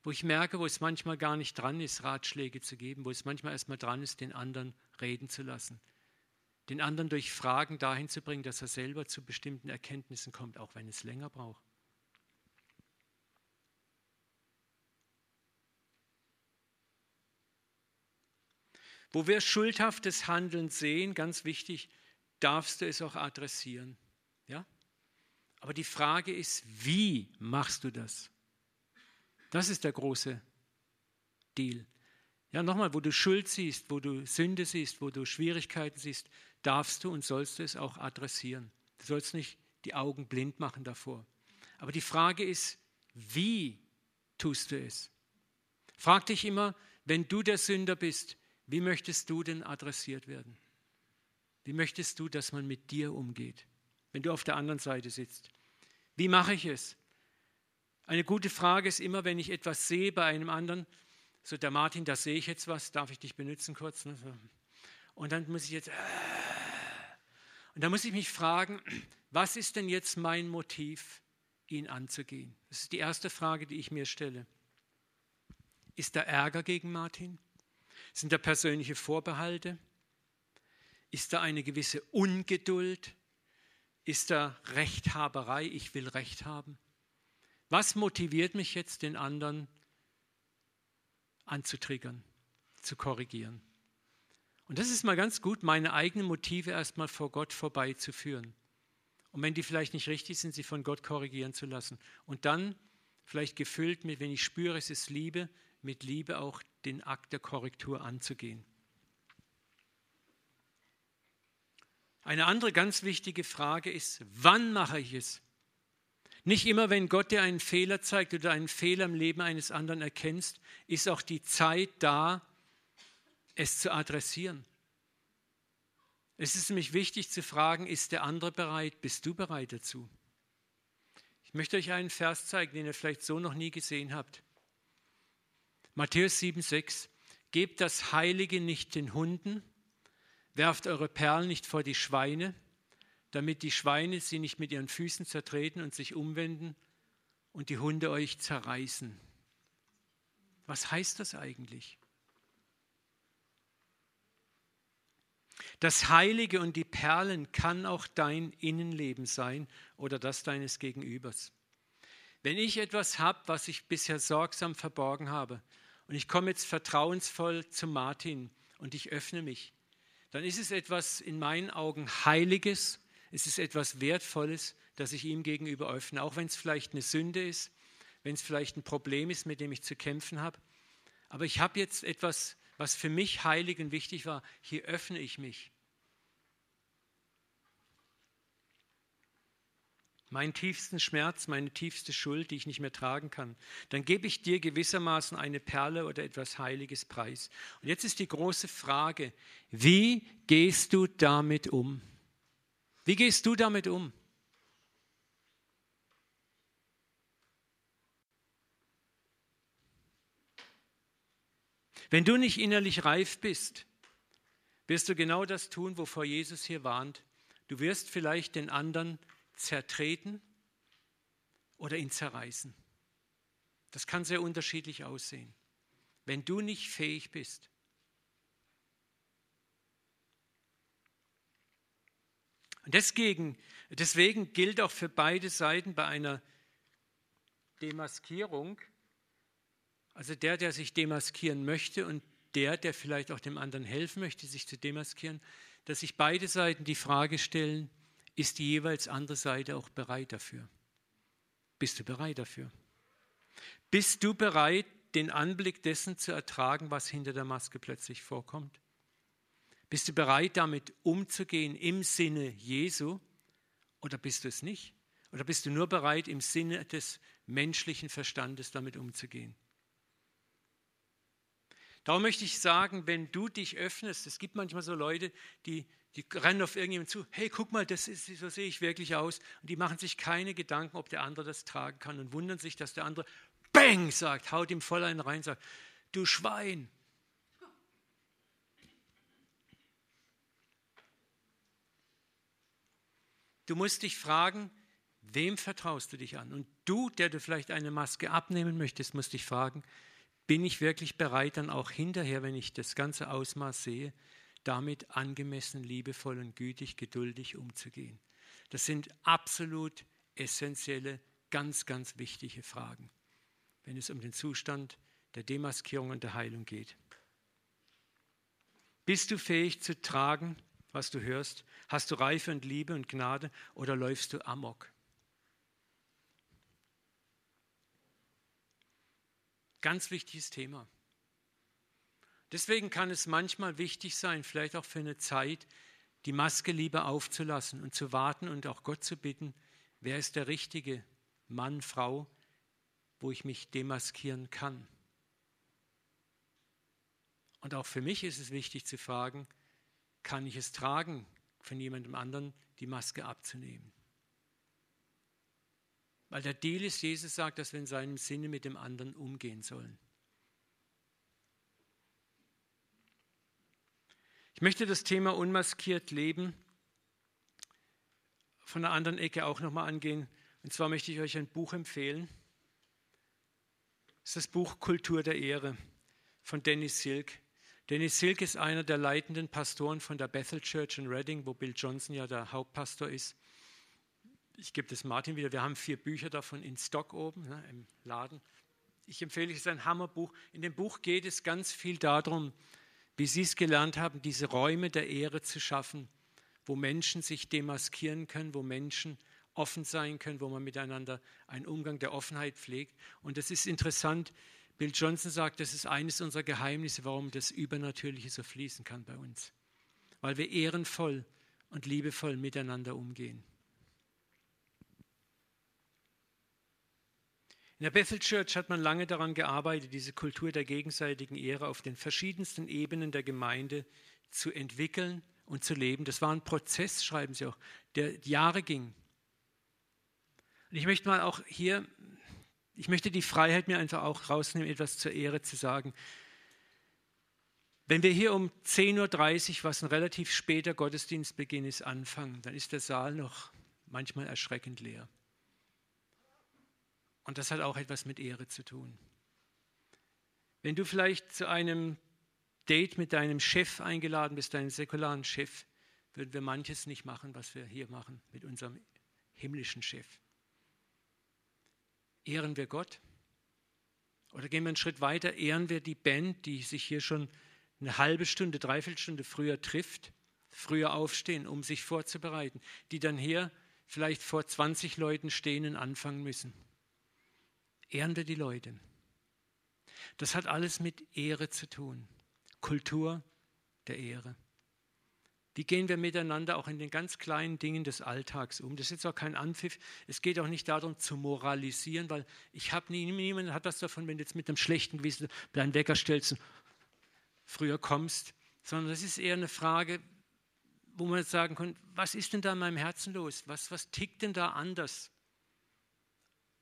Wo ich merke, wo es manchmal gar nicht dran ist, Ratschläge zu geben, wo es manchmal erstmal dran ist, den anderen reden zu lassen. Den anderen durch Fragen dahin zu bringen, dass er selber zu bestimmten Erkenntnissen kommt, auch wenn es länger braucht. Wo wir schuldhaftes Handeln sehen, ganz wichtig, darfst du es auch adressieren. Ja? Aber die Frage ist, wie machst du das? Das ist der große Deal. Ja, nochmal, wo du Schuld siehst, wo du Sünde siehst, wo du Schwierigkeiten siehst, darfst du und sollst du es auch adressieren. Du sollst nicht die Augen blind machen davor. Aber die Frage ist, wie tust du es? Frag dich immer, wenn du der Sünder bist, wie möchtest du denn adressiert werden? Wie möchtest du, dass man mit dir umgeht, wenn du auf der anderen Seite sitzt? Wie mache ich es? Eine gute Frage ist immer, wenn ich etwas sehe bei einem anderen, so der Martin, da sehe ich jetzt was, darf ich dich benutzen kurz? Ne? Und dann muss ich jetzt, und dann muss ich mich fragen, was ist denn jetzt mein Motiv, ihn anzugehen? Das ist die erste Frage, die ich mir stelle. Ist da Ärger gegen Martin? Sind da persönliche Vorbehalte? Ist da eine gewisse Ungeduld? Ist da Rechthaberei? Ich will Recht haben. Was motiviert mich jetzt, den anderen anzutriggern, zu korrigieren? Und das ist mal ganz gut, meine eigenen Motive erstmal vor Gott vorbeizuführen. Und wenn die vielleicht nicht richtig sind, sie von Gott korrigieren zu lassen. Und dann vielleicht gefüllt mit, wenn ich spüre, es ist Liebe, mit Liebe auch den Akt der Korrektur anzugehen. Eine andere ganz wichtige Frage ist, wann mache ich es? Nicht immer, wenn Gott dir einen Fehler zeigt oder einen Fehler im Leben eines anderen erkennst, ist auch die Zeit da, es zu adressieren. Es ist nämlich wichtig zu fragen, ist der andere bereit? Bist du bereit dazu? Ich möchte euch einen Vers zeigen, den ihr vielleicht so noch nie gesehen habt. Matthäus 7,6 Gebt das Heilige nicht den Hunden, werft eure Perlen nicht vor die Schweine, damit die Schweine sie nicht mit ihren Füßen zertreten und sich umwenden und die Hunde euch zerreißen. Was heißt das eigentlich? Das Heilige und die Perlen kann auch dein Innenleben sein oder das deines Gegenübers. Wenn ich etwas habe, was ich bisher sorgsam verborgen habe, und ich komme jetzt vertrauensvoll zu Martin und ich öffne mich, dann ist es etwas in meinen Augen Heiliges, es ist etwas Wertvolles, das ich ihm gegenüber öffne, auch wenn es vielleicht eine Sünde ist, wenn es vielleicht ein Problem ist, mit dem ich zu kämpfen habe. Aber ich habe jetzt etwas was für mich heilig und wichtig war, hier öffne ich mich. Meinen tiefsten Schmerz, meine tiefste Schuld, die ich nicht mehr tragen kann, dann gebe ich dir gewissermaßen eine Perle oder etwas Heiliges preis. Und jetzt ist die große Frage, wie gehst du damit um? Wie gehst du damit um? Wenn du nicht innerlich reif bist, wirst du genau das tun, wovor Jesus hier warnt. Du wirst vielleicht den anderen zertreten oder ihn zerreißen. Das kann sehr unterschiedlich aussehen. Wenn du nicht fähig bist, Und deswegen, deswegen gilt auch für beide Seiten bei einer Demaskierung, also der, der sich demaskieren möchte und der, der vielleicht auch dem anderen helfen möchte, sich zu demaskieren, dass sich beide Seiten die Frage stellen, ist die jeweils andere Seite auch bereit dafür? Bist du bereit dafür? Bist du bereit, den Anblick dessen zu ertragen, was hinter der Maske plötzlich vorkommt? Bist du bereit, damit umzugehen im Sinne Jesu oder bist du es nicht? Oder bist du nur bereit, im Sinne des menschlichen Verstandes damit umzugehen? Darum möchte ich sagen, wenn du dich öffnest, es gibt manchmal so Leute, die, die rennen auf irgendjemanden zu, hey, guck mal, das ist, so sehe ich wirklich aus. Und die machen sich keine Gedanken, ob der andere das tragen kann und wundern sich, dass der andere Bang sagt, haut ihm voll einen rein, sagt, du Schwein, Du musst dich fragen, wem vertraust du dich an? Und du, der du vielleicht eine Maske abnehmen möchtest, musst dich fragen, bin ich wirklich bereit, dann auch hinterher, wenn ich das ganze Ausmaß sehe, damit angemessen, liebevoll und gütig, geduldig umzugehen? Das sind absolut essentielle, ganz, ganz wichtige Fragen, wenn es um den Zustand der Demaskierung und der Heilung geht. Bist du fähig zu tragen, was du hörst? Hast du Reife und Liebe und Gnade oder läufst du amok? Ganz wichtiges Thema. Deswegen kann es manchmal wichtig sein, vielleicht auch für eine Zeit, die Maske lieber aufzulassen und zu warten und auch Gott zu bitten, wer ist der richtige Mann, Frau, wo ich mich demaskieren kann. Und auch für mich ist es wichtig zu fragen, kann ich es tragen, von jemandem anderen die Maske abzunehmen. Weil der Deal ist, Jesus sagt, dass wir in seinem Sinne mit dem anderen umgehen sollen. Ich möchte das Thema unmaskiert leben von der anderen Ecke auch nochmal angehen. Und zwar möchte ich euch ein Buch empfehlen. Das ist das Buch Kultur der Ehre von Dennis Silk. Dennis Silk ist einer der leitenden Pastoren von der Bethel Church in Reading, wo Bill Johnson ja der Hauptpastor ist. Ich gebe das Martin wieder. Wir haben vier Bücher davon in Stock oben ne, im Laden. Ich empfehle, es ist ein Hammerbuch. In dem Buch geht es ganz viel darum, wie Sie es gelernt haben, diese Räume der Ehre zu schaffen, wo Menschen sich demaskieren können, wo Menschen offen sein können, wo man miteinander einen Umgang der Offenheit pflegt. Und es ist interessant, Bill Johnson sagt, das ist eines unserer Geheimnisse, warum das Übernatürliche so fließen kann bei uns. Weil wir ehrenvoll und liebevoll miteinander umgehen. In der Bethel Church hat man lange daran gearbeitet, diese Kultur der gegenseitigen Ehre auf den verschiedensten Ebenen der Gemeinde zu entwickeln und zu leben. Das war ein Prozess, schreiben sie auch, der Jahre ging. Und ich möchte mal auch hier ich möchte die Freiheit mir einfach auch rausnehmen, etwas zur Ehre zu sagen. Wenn wir hier um 10.30 Uhr, was ein relativ später Gottesdienstbeginn ist, anfangen, dann ist der Saal noch manchmal erschreckend leer. Und das hat auch etwas mit Ehre zu tun. Wenn du vielleicht zu einem Date mit deinem Chef eingeladen bist, deinem säkularen Chef, würden wir manches nicht machen, was wir hier machen mit unserem himmlischen Chef. Ehren wir Gott? Oder gehen wir einen Schritt weiter, ehren wir die Band, die sich hier schon eine halbe Stunde, dreiviertel Stunde früher trifft, früher aufstehen, um sich vorzubereiten, die dann hier vielleicht vor 20 Leuten stehen und anfangen müssen. Ehren wir die Leute. Das hat alles mit Ehre zu tun. Kultur der Ehre. Wie gehen wir miteinander auch in den ganz kleinen Dingen des Alltags um? Das ist jetzt auch kein Anpfiff. Es geht auch nicht darum zu moralisieren, weil ich habe nie, niemand hat was davon, wenn du jetzt mit einem schlechten Gewissen deinen Wecker stellst und früher kommst, sondern das ist eher eine Frage, wo man jetzt sagen kann, was ist denn da in meinem Herzen los? Was, was tickt denn da anders?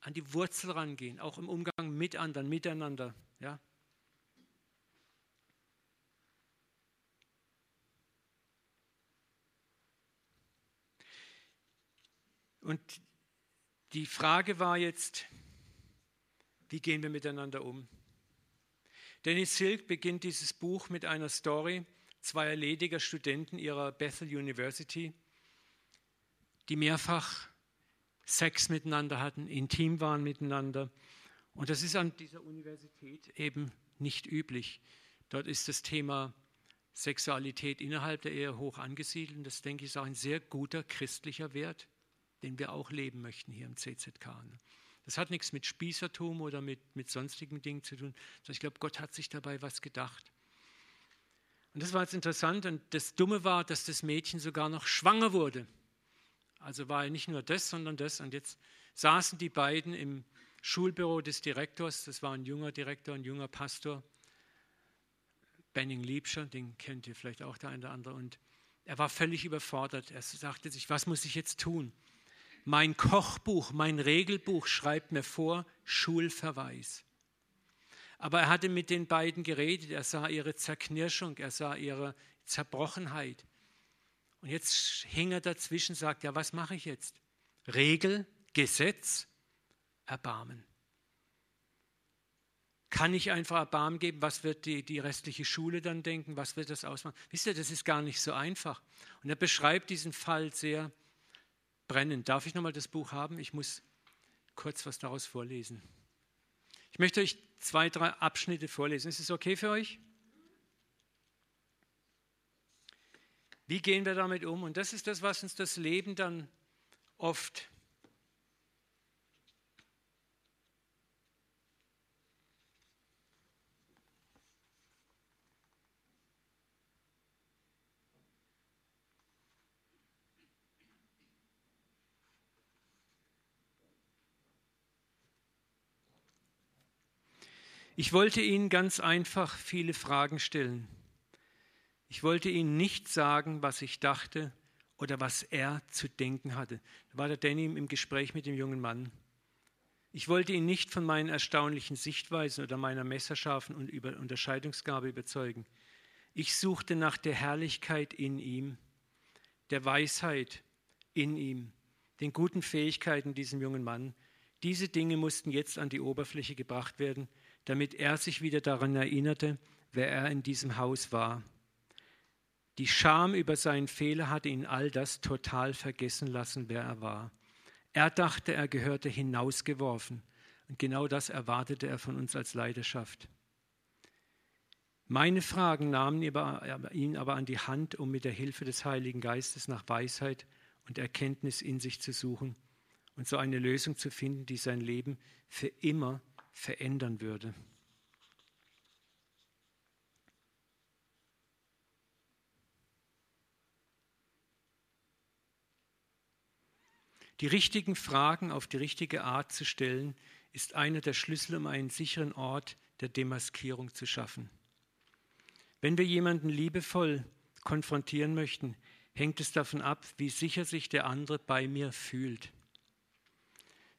an die Wurzel rangehen, auch im Umgang mit anderen, miteinander. Ja? Und die Frage war jetzt, wie gehen wir miteinander um? Dennis Silk beginnt dieses Buch mit einer Story zweier lediger Studenten ihrer Bethel University, die mehrfach Sex miteinander hatten, intim waren miteinander. Und das ist an dieser Universität eben nicht üblich. Dort ist das Thema Sexualität innerhalb der Ehe hoch angesiedelt. Und das, denke ich, ist auch ein sehr guter christlicher Wert, den wir auch leben möchten hier im CZK. Das hat nichts mit Spießertum oder mit, mit sonstigen Dingen zu tun, sondern ich glaube, Gott hat sich dabei was gedacht. Und das war jetzt interessant. Und das Dumme war, dass das Mädchen sogar noch schwanger wurde. Also war ja nicht nur das, sondern das. Und jetzt saßen die beiden im Schulbüro des Direktors. Das war ein junger Direktor, ein junger Pastor. Benning Liebscher, den kennt ihr vielleicht auch der eine oder andere. Und er war völlig überfordert. Er sagte sich, was muss ich jetzt tun? Mein Kochbuch, mein Regelbuch schreibt mir vor, Schulverweis. Aber er hatte mit den beiden geredet, er sah ihre Zerknirschung, er sah ihre Zerbrochenheit. Und jetzt hing er dazwischen, sagt, ja, was mache ich jetzt? Regel, Gesetz, Erbarmen. Kann ich einfach Erbarmen geben? Was wird die, die restliche Schule dann denken? Was wird das ausmachen? Wisst ihr, das ist gar nicht so einfach. Und er beschreibt diesen Fall sehr brennend. Darf ich nochmal das Buch haben? Ich muss kurz was daraus vorlesen. Ich möchte euch zwei, drei Abschnitte vorlesen. Ist es okay für euch? Wie gehen wir damit um? Und das ist das, was uns das Leben dann oft Ich wollte Ihnen ganz einfach viele Fragen stellen. Ich wollte Ihnen nicht sagen, was ich dachte oder was er zu denken hatte. Da war der Danny im Gespräch mit dem jungen Mann. Ich wollte ihn nicht von meinen erstaunlichen Sichtweisen oder meiner messerscharfen Unterscheidungsgabe überzeugen. Ich suchte nach der Herrlichkeit in ihm, der Weisheit in ihm, den guten Fähigkeiten diesem jungen Mann. Diese Dinge mussten jetzt an die Oberfläche gebracht werden, damit er sich wieder daran erinnerte, wer er in diesem Haus war. Die Scham über seinen Fehler hatte ihn all das total vergessen lassen, wer er war. Er dachte, er gehörte hinausgeworfen. Und genau das erwartete er von uns als Leidenschaft. Meine Fragen nahmen ihn aber an die Hand, um mit der Hilfe des Heiligen Geistes nach Weisheit und Erkenntnis in sich zu suchen und so eine Lösung zu finden, die sein Leben für immer verändern würde. Die richtigen Fragen auf die richtige Art zu stellen, ist einer der Schlüssel, um einen sicheren Ort der Demaskierung zu schaffen. Wenn wir jemanden liebevoll konfrontieren möchten, hängt es davon ab, wie sicher sich der andere bei mir fühlt.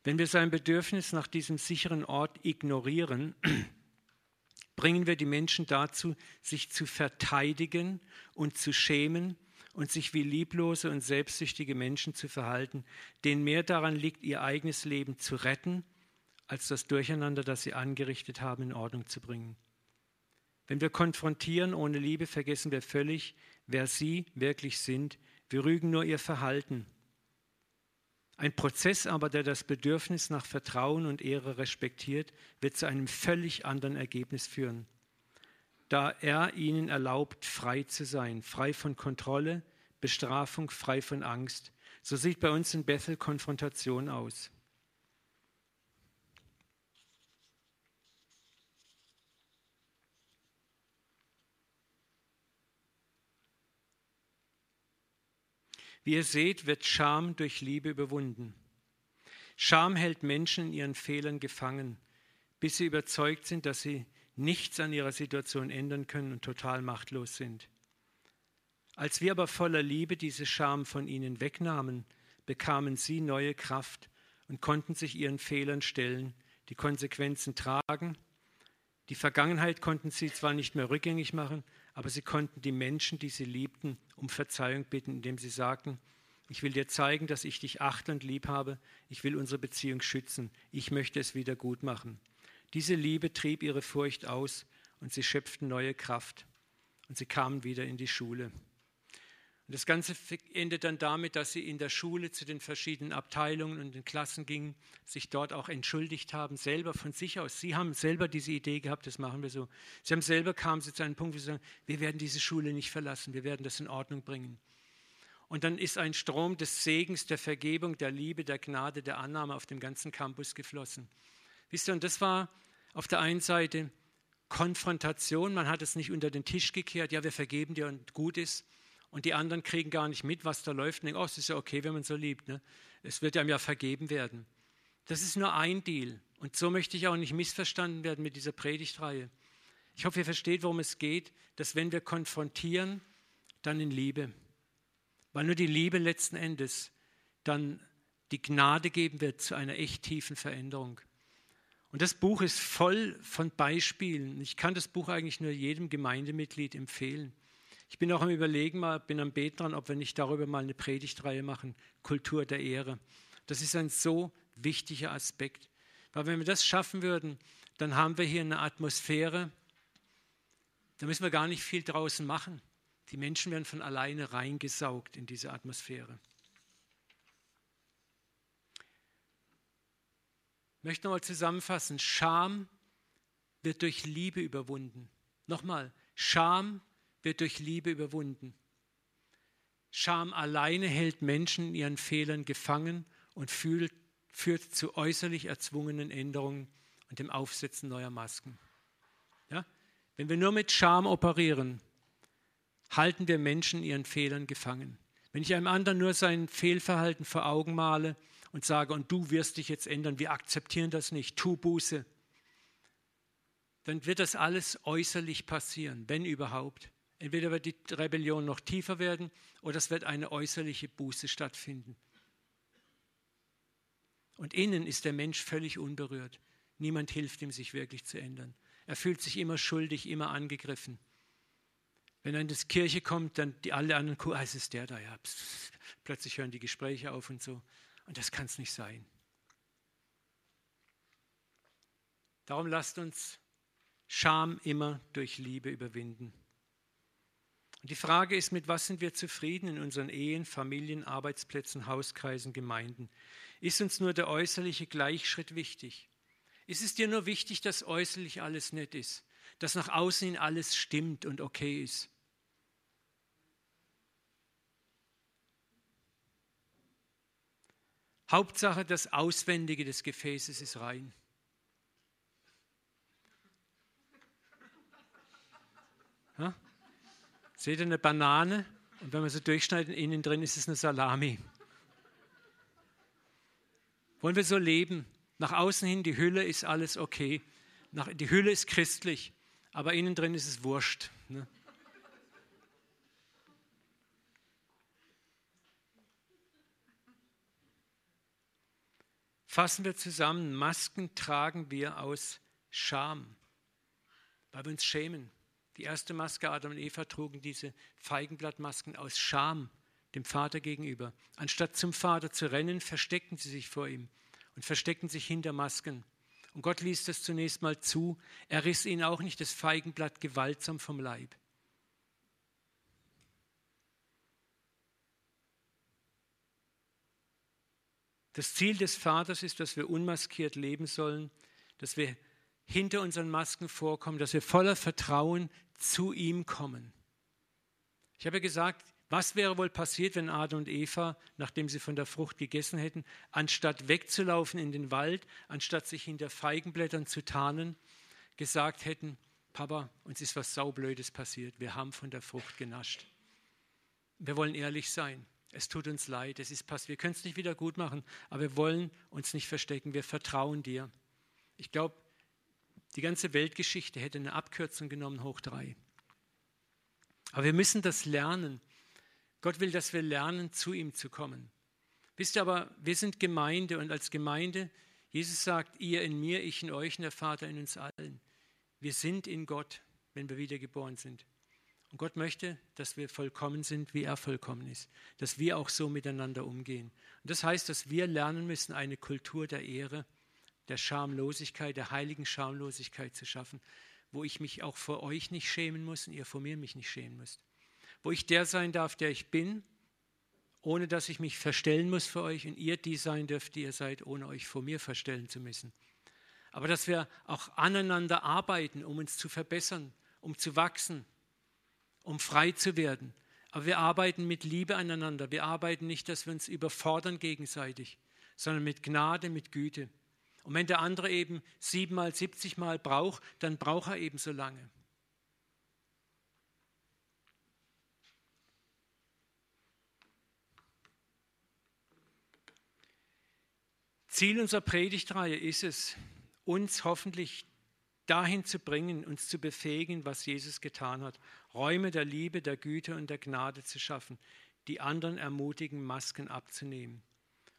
Wenn wir sein Bedürfnis nach diesem sicheren Ort ignorieren, bringen wir die Menschen dazu, sich zu verteidigen und zu schämen und sich wie lieblose und selbstsüchtige Menschen zu verhalten, denen mehr daran liegt, ihr eigenes Leben zu retten, als das Durcheinander, das sie angerichtet haben, in Ordnung zu bringen. Wenn wir konfrontieren ohne Liebe, vergessen wir völlig, wer sie wirklich sind. Wir rügen nur ihr Verhalten ein Prozess aber, der das Bedürfnis nach Vertrauen und Ehre respektiert, wird zu einem völlig anderen Ergebnis führen, da er ihnen erlaubt, frei zu sein, frei von Kontrolle, Bestrafung, frei von Angst. So sieht bei uns in Bethel Konfrontation aus. Wie ihr seht, wird Scham durch Liebe überwunden. Scham hält Menschen in ihren Fehlern gefangen, bis sie überzeugt sind, dass sie nichts an ihrer Situation ändern können und total machtlos sind. Als wir aber voller Liebe diese Scham von ihnen wegnahmen, bekamen sie neue Kraft und konnten sich ihren Fehlern stellen, die Konsequenzen tragen. Die Vergangenheit konnten sie zwar nicht mehr rückgängig machen, aber sie konnten die Menschen, die sie liebten, um Verzeihung bitten, indem sie sagten, Ich will dir zeigen, dass ich dich achte und lieb habe. Ich will unsere Beziehung schützen. Ich möchte es wieder gut machen. Diese Liebe trieb ihre Furcht aus und sie schöpften neue Kraft. Und sie kamen wieder in die Schule. Und das Ganze endet dann damit, dass sie in der Schule zu den verschiedenen Abteilungen und den Klassen gingen, sich dort auch entschuldigt haben, selber von sich aus. Sie haben selber diese Idee gehabt, das machen wir so. Sie haben selber kamen sie zu einem Punkt, wo sie sagen, wir werden diese Schule nicht verlassen, wir werden das in Ordnung bringen. Und dann ist ein Strom des Segens, der Vergebung, der Liebe, der Gnade, der Annahme auf dem ganzen Campus geflossen. Wisst ihr, und das war auf der einen Seite Konfrontation, man hat es nicht unter den Tisch gekehrt, ja, wir vergeben dir und gut ist und die anderen kriegen gar nicht mit, was da läuft und denken, oh, es ist ja okay, wenn man so liebt. Ne? Es wird einem ja vergeben werden. Das ist nur ein Deal. Und so möchte ich auch nicht missverstanden werden mit dieser Predigtreihe. Ich hoffe, ihr versteht, worum es geht, dass wenn wir konfrontieren, dann in Liebe. Weil nur die Liebe letzten Endes dann die Gnade geben wird zu einer echt tiefen Veränderung. Und das Buch ist voll von Beispielen. Ich kann das Buch eigentlich nur jedem Gemeindemitglied empfehlen. Ich bin auch am Überlegen, mal, bin am Beten dran, ob wir nicht darüber mal eine Predigtreihe machen, Kultur der Ehre. Das ist ein so wichtiger Aspekt. Weil wenn wir das schaffen würden, dann haben wir hier eine Atmosphäre, da müssen wir gar nicht viel draußen machen. Die Menschen werden von alleine reingesaugt in diese Atmosphäre. Ich möchte nochmal zusammenfassen. Scham wird durch Liebe überwunden. Nochmal, Scham wird durch Liebe überwunden. Scham alleine hält Menschen in ihren Fehlern gefangen und fühlt, führt zu äußerlich erzwungenen Änderungen und dem Aufsetzen neuer Masken. Ja? Wenn wir nur mit Scham operieren, halten wir Menschen in ihren Fehlern gefangen. Wenn ich einem anderen nur sein Fehlverhalten vor Augen male und sage, und du wirst dich jetzt ändern, wir akzeptieren das nicht, tu Buße, dann wird das alles äußerlich passieren, wenn überhaupt. Entweder wird die Rebellion noch tiefer werden oder es wird eine äußerliche Buße stattfinden. Und innen ist der Mensch völlig unberührt. Niemand hilft ihm, sich wirklich zu ändern. Er fühlt sich immer schuldig, immer angegriffen. Wenn er in die Kirche kommt, dann die alle anderen, ah, es ist der da, ja. Plötzlich hören die Gespräche auf und so. Und das kann es nicht sein. Darum lasst uns Scham immer durch Liebe überwinden. Und die Frage ist, mit was sind wir zufrieden in unseren Ehen, Familien, Arbeitsplätzen, Hauskreisen, Gemeinden? Ist uns nur der äußerliche Gleichschritt wichtig? Ist es dir nur wichtig, dass äußerlich alles nett ist, dass nach außen hin alles stimmt und okay ist? Hauptsache, das Auswendige des Gefäßes ist rein. Ja? Seht ihr eine Banane? Und wenn man sie durchschneidet, innen drin ist es eine Salami. Wollen wir so leben? Nach außen hin, die Hülle ist alles okay. Nach, die Hülle ist christlich, aber innen drin ist es wurscht. Ne? Fassen wir zusammen, Masken tragen wir aus Scham, weil wir uns schämen. Die erste Maske, Adam und Eva, trugen diese Feigenblattmasken aus Scham dem Vater gegenüber. Anstatt zum Vater zu rennen, versteckten sie sich vor ihm und versteckten sich hinter Masken. Und Gott ließ das zunächst mal zu. Er riss ihnen auch nicht das Feigenblatt gewaltsam vom Leib. Das Ziel des Vaters ist, dass wir unmaskiert leben sollen, dass wir hinter unseren Masken vorkommen, dass wir voller Vertrauen zu ihm kommen. Ich habe gesagt, was wäre wohl passiert, wenn Adam und Eva, nachdem sie von der Frucht gegessen hätten, anstatt wegzulaufen in den Wald, anstatt sich hinter Feigenblättern zu tarnen, gesagt hätten, Papa, uns ist was Saublödes passiert, wir haben von der Frucht genascht. Wir wollen ehrlich sein. Es tut uns leid, es ist passiert. Wir können es nicht wieder gut machen, aber wir wollen uns nicht verstecken. Wir vertrauen dir. Ich glaube, die ganze Weltgeschichte hätte eine Abkürzung genommen, hoch drei. Aber wir müssen das lernen. Gott will, dass wir lernen, zu ihm zu kommen. Wisst ihr aber, wir sind Gemeinde und als Gemeinde, Jesus sagt, ihr in mir, ich in euch und der Vater in uns allen. Wir sind in Gott, wenn wir wiedergeboren sind. Und Gott möchte, dass wir vollkommen sind, wie er vollkommen ist. Dass wir auch so miteinander umgehen. Und das heißt, dass wir lernen müssen, eine Kultur der Ehre, der Schamlosigkeit, der heiligen Schamlosigkeit zu schaffen, wo ich mich auch vor euch nicht schämen muss und ihr vor mir mich nicht schämen müsst. Wo ich der sein darf, der ich bin, ohne dass ich mich verstellen muss für euch und ihr die sein dürft, die ihr seid, ohne euch vor mir verstellen zu müssen. Aber dass wir auch aneinander arbeiten, um uns zu verbessern, um zu wachsen, um frei zu werden. Aber wir arbeiten mit Liebe aneinander. Wir arbeiten nicht, dass wir uns überfordern gegenseitig, sondern mit Gnade, mit Güte. Und wenn der andere eben siebenmal, siebzigmal braucht, dann braucht er eben so lange. Ziel unserer Predigtreihe ist es, uns hoffentlich dahin zu bringen, uns zu befähigen, was Jesus getan hat. Räume der Liebe, der Güte und der Gnade zu schaffen, die anderen ermutigen, Masken abzunehmen.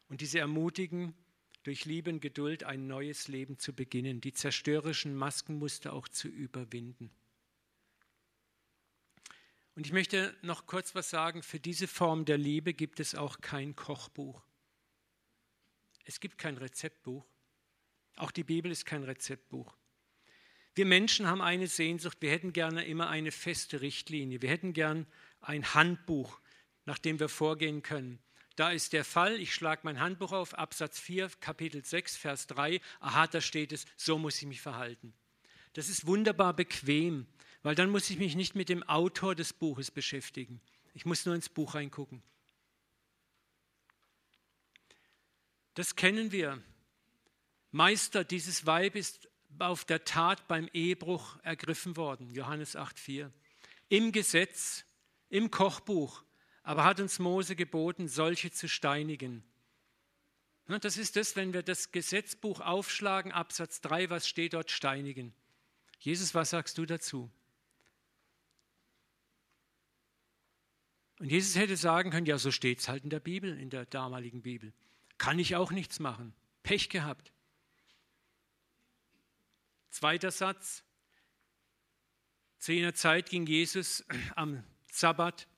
Und diese ermutigen, durch Liebe und Geduld ein neues Leben zu beginnen, die zerstörerischen Maskenmuster auch zu überwinden. Und ich möchte noch kurz was sagen, für diese Form der Liebe gibt es auch kein Kochbuch. Es gibt kein Rezeptbuch. Auch die Bibel ist kein Rezeptbuch. Wir Menschen haben eine Sehnsucht, wir hätten gerne immer eine feste Richtlinie, wir hätten gern ein Handbuch, nach dem wir vorgehen können. Da ist der Fall, ich schlage mein Handbuch auf, Absatz 4, Kapitel 6, Vers 3, aha, da steht es, so muss ich mich verhalten. Das ist wunderbar bequem, weil dann muss ich mich nicht mit dem Autor des Buches beschäftigen. Ich muss nur ins Buch reingucken. Das kennen wir. Meister, dieses Weib ist auf der Tat beim Ehebruch ergriffen worden. Johannes 8,4. Im Gesetz, im Kochbuch, aber hat uns Mose geboten, solche zu steinigen. Das ist das, wenn wir das Gesetzbuch aufschlagen, Absatz 3, was steht dort? Steinigen. Jesus, was sagst du dazu? Und Jesus hätte sagen können, ja, so steht es halt in der Bibel, in der damaligen Bibel. Kann ich auch nichts machen. Pech gehabt. Zweiter Satz. Zu jener Zeit ging Jesus am Sabbat.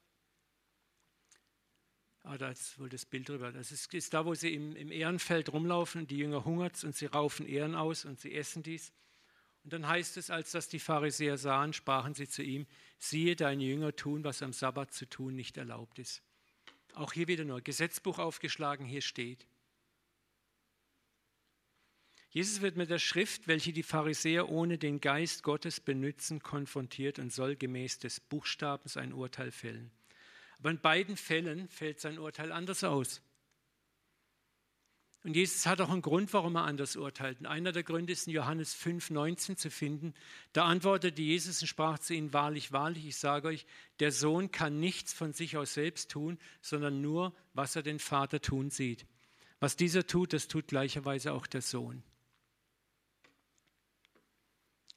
Ah, da ist wohl das Bild drüber. Das ist, ist da, wo sie im, im Ehrenfeld rumlaufen. Die Jünger hungert und sie raufen Ehren aus und sie essen dies. Und dann heißt es, als das die Pharisäer sahen, sprachen sie zu ihm: Siehe, deine Jünger tun, was am Sabbat zu tun nicht erlaubt ist. Auch hier wieder nur Gesetzbuch aufgeschlagen, hier steht. Jesus wird mit der Schrift, welche die Pharisäer ohne den Geist Gottes benützen, konfrontiert und soll gemäß des Buchstabens ein Urteil fällen. Aber in beiden Fällen fällt sein Urteil anders aus. Und Jesus hat auch einen Grund, warum er anders urteilt. Und einer der Gründe ist in Johannes 5, 19 zu finden. Da antwortete Jesus und sprach zu ihnen, wahrlich, wahrlich, ich sage euch, der Sohn kann nichts von sich aus selbst tun, sondern nur, was er den Vater tun sieht. Was dieser tut, das tut gleicherweise auch der Sohn.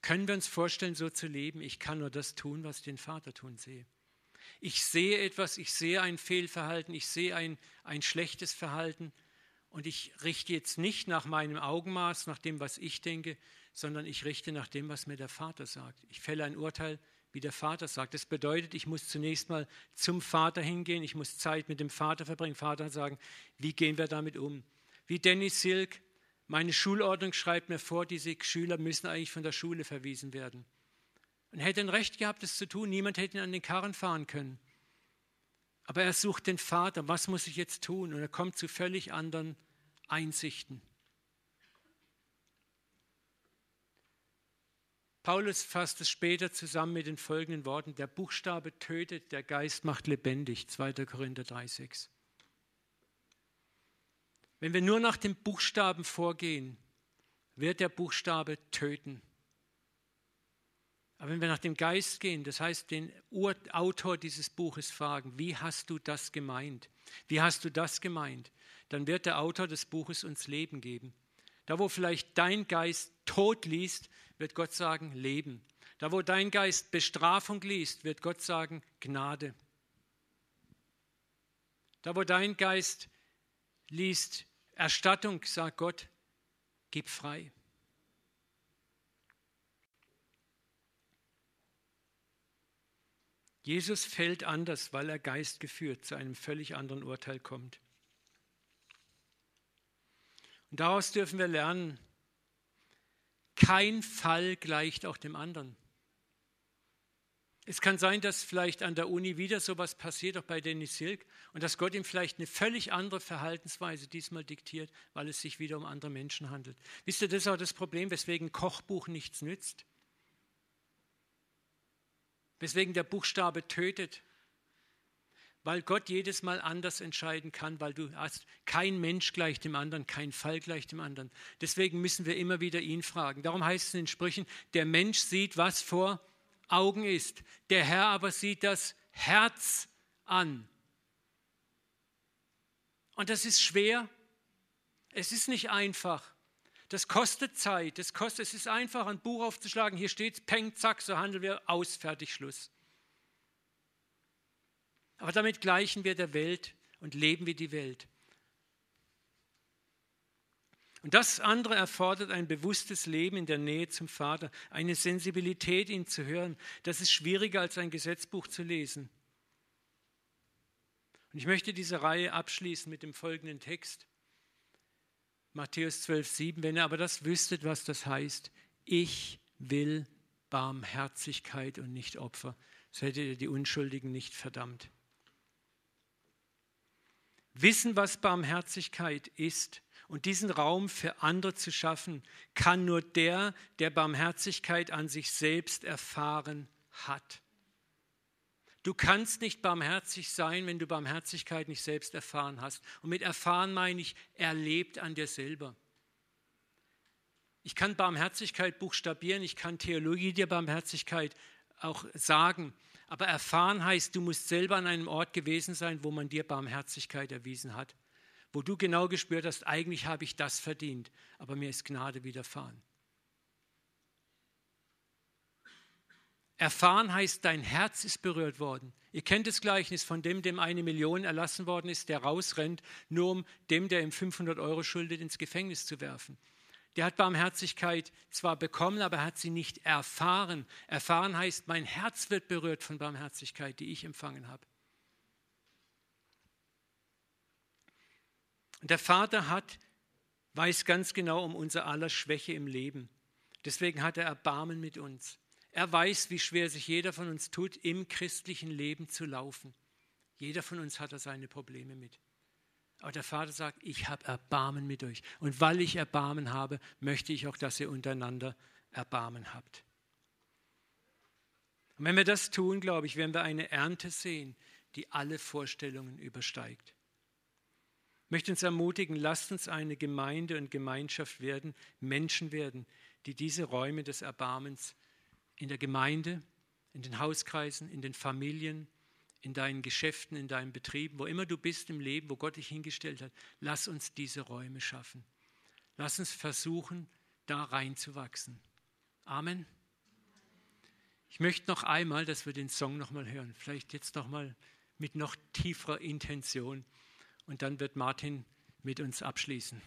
Können wir uns vorstellen, so zu leben? Ich kann nur das tun, was ich den Vater tun sehe. Ich sehe etwas, ich sehe ein Fehlverhalten, ich sehe ein, ein schlechtes Verhalten und ich richte jetzt nicht nach meinem Augenmaß, nach dem, was ich denke, sondern ich richte nach dem, was mir der Vater sagt. Ich fälle ein Urteil, wie der Vater sagt. Das bedeutet, ich muss zunächst mal zum Vater hingehen, ich muss Zeit mit dem Vater verbringen, Vater sagen, wie gehen wir damit um? Wie Dennis Silk meine Schulordnung schreibt mir vor, diese Schüler müssen eigentlich von der Schule verwiesen werden. Und hätte ein Recht gehabt, das zu tun. Niemand hätte ihn an den Karren fahren können. Aber er sucht den Vater. Was muss ich jetzt tun? Und er kommt zu völlig anderen Einsichten. Paulus fasst es später zusammen mit den folgenden Worten: Der Buchstabe tötet, der Geist macht lebendig. 2. Korinther 3,6. Wenn wir nur nach dem Buchstaben vorgehen, wird der Buchstabe töten. Aber wenn wir nach dem Geist gehen, das heißt den Autor dieses Buches fragen, wie hast du das gemeint? Wie hast du das gemeint? Dann wird der Autor des Buches uns Leben geben. Da, wo vielleicht dein Geist Tod liest, wird Gott sagen Leben. Da, wo dein Geist Bestrafung liest, wird Gott sagen Gnade. Da, wo dein Geist liest Erstattung, sagt Gott, gib frei. Jesus fällt anders, weil er geistgeführt zu einem völlig anderen Urteil kommt. Und daraus dürfen wir lernen, kein Fall gleicht auch dem anderen. Es kann sein, dass vielleicht an der Uni wieder sowas passiert, auch bei Dennis Silk, und dass Gott ihm vielleicht eine völlig andere Verhaltensweise diesmal diktiert, weil es sich wieder um andere Menschen handelt. Wisst ihr, das ist auch das Problem, weswegen Kochbuch nichts nützt. Weswegen der Buchstabe tötet. Weil Gott jedes Mal anders entscheiden kann, weil du hast kein Mensch gleich dem anderen, kein Fall gleich dem anderen. Deswegen müssen wir immer wieder ihn fragen. Darum heißt es in den Sprüchen, der Mensch sieht, was vor Augen ist. Der Herr aber sieht das Herz an. Und das ist schwer. Es ist nicht einfach. Das kostet Zeit. Das kostet, es ist einfach, ein Buch aufzuschlagen. Hier steht es, peng, zack, so handeln wir, aus, fertig, Schluss. Aber damit gleichen wir der Welt und leben wie die Welt. Und das andere erfordert ein bewusstes Leben in der Nähe zum Vater, eine Sensibilität, ihn zu hören. Das ist schwieriger als ein Gesetzbuch zu lesen. Und ich möchte diese Reihe abschließen mit dem folgenden Text. Matthäus 12, 7. Wenn ihr aber das wüsstet, was das heißt, ich will Barmherzigkeit und nicht Opfer, so hättet ihr die Unschuldigen nicht verdammt. Wissen, was Barmherzigkeit ist, und diesen Raum für andere zu schaffen, kann nur der, der Barmherzigkeit an sich selbst erfahren hat. Du kannst nicht barmherzig sein, wenn du Barmherzigkeit nicht selbst erfahren hast. Und mit erfahren meine ich erlebt an dir selber. Ich kann Barmherzigkeit buchstabieren, ich kann Theologie der Barmherzigkeit auch sagen, aber erfahren heißt, du musst selber an einem Ort gewesen sein, wo man dir Barmherzigkeit erwiesen hat wo du genau gespürt hast, eigentlich habe ich das verdient, aber mir ist Gnade widerfahren. Erfahren heißt, dein Herz ist berührt worden. Ihr kennt das Gleichnis von dem, dem eine Million erlassen worden ist, der rausrennt, nur um dem, der ihm 500 Euro schuldet, ins Gefängnis zu werfen. Der hat Barmherzigkeit zwar bekommen, aber er hat sie nicht erfahren. Erfahren heißt, mein Herz wird berührt von Barmherzigkeit, die ich empfangen habe. Und der Vater hat, weiß ganz genau um unser aller Schwäche im Leben. Deswegen hat er Erbarmen mit uns. Er weiß, wie schwer sich jeder von uns tut, im christlichen Leben zu laufen. Jeder von uns hat da seine Probleme mit. Aber der Vater sagt, ich habe Erbarmen mit euch. Und weil ich Erbarmen habe, möchte ich auch, dass ihr untereinander Erbarmen habt. Und wenn wir das tun, glaube ich, werden wir eine Ernte sehen, die alle Vorstellungen übersteigt. Ich möchte uns ermutigen, lasst uns eine Gemeinde und Gemeinschaft werden, Menschen werden, die diese Räume des Erbarmens in der Gemeinde, in den Hauskreisen, in den Familien, in deinen Geschäften, in deinen Betrieben, wo immer du bist im Leben, wo Gott dich hingestellt hat, lass uns diese Räume schaffen. Lass uns versuchen, da reinzuwachsen. Amen. Ich möchte noch einmal, dass wir den Song nochmal hören, vielleicht jetzt nochmal mit noch tieferer Intention und dann wird Martin mit uns abschließen.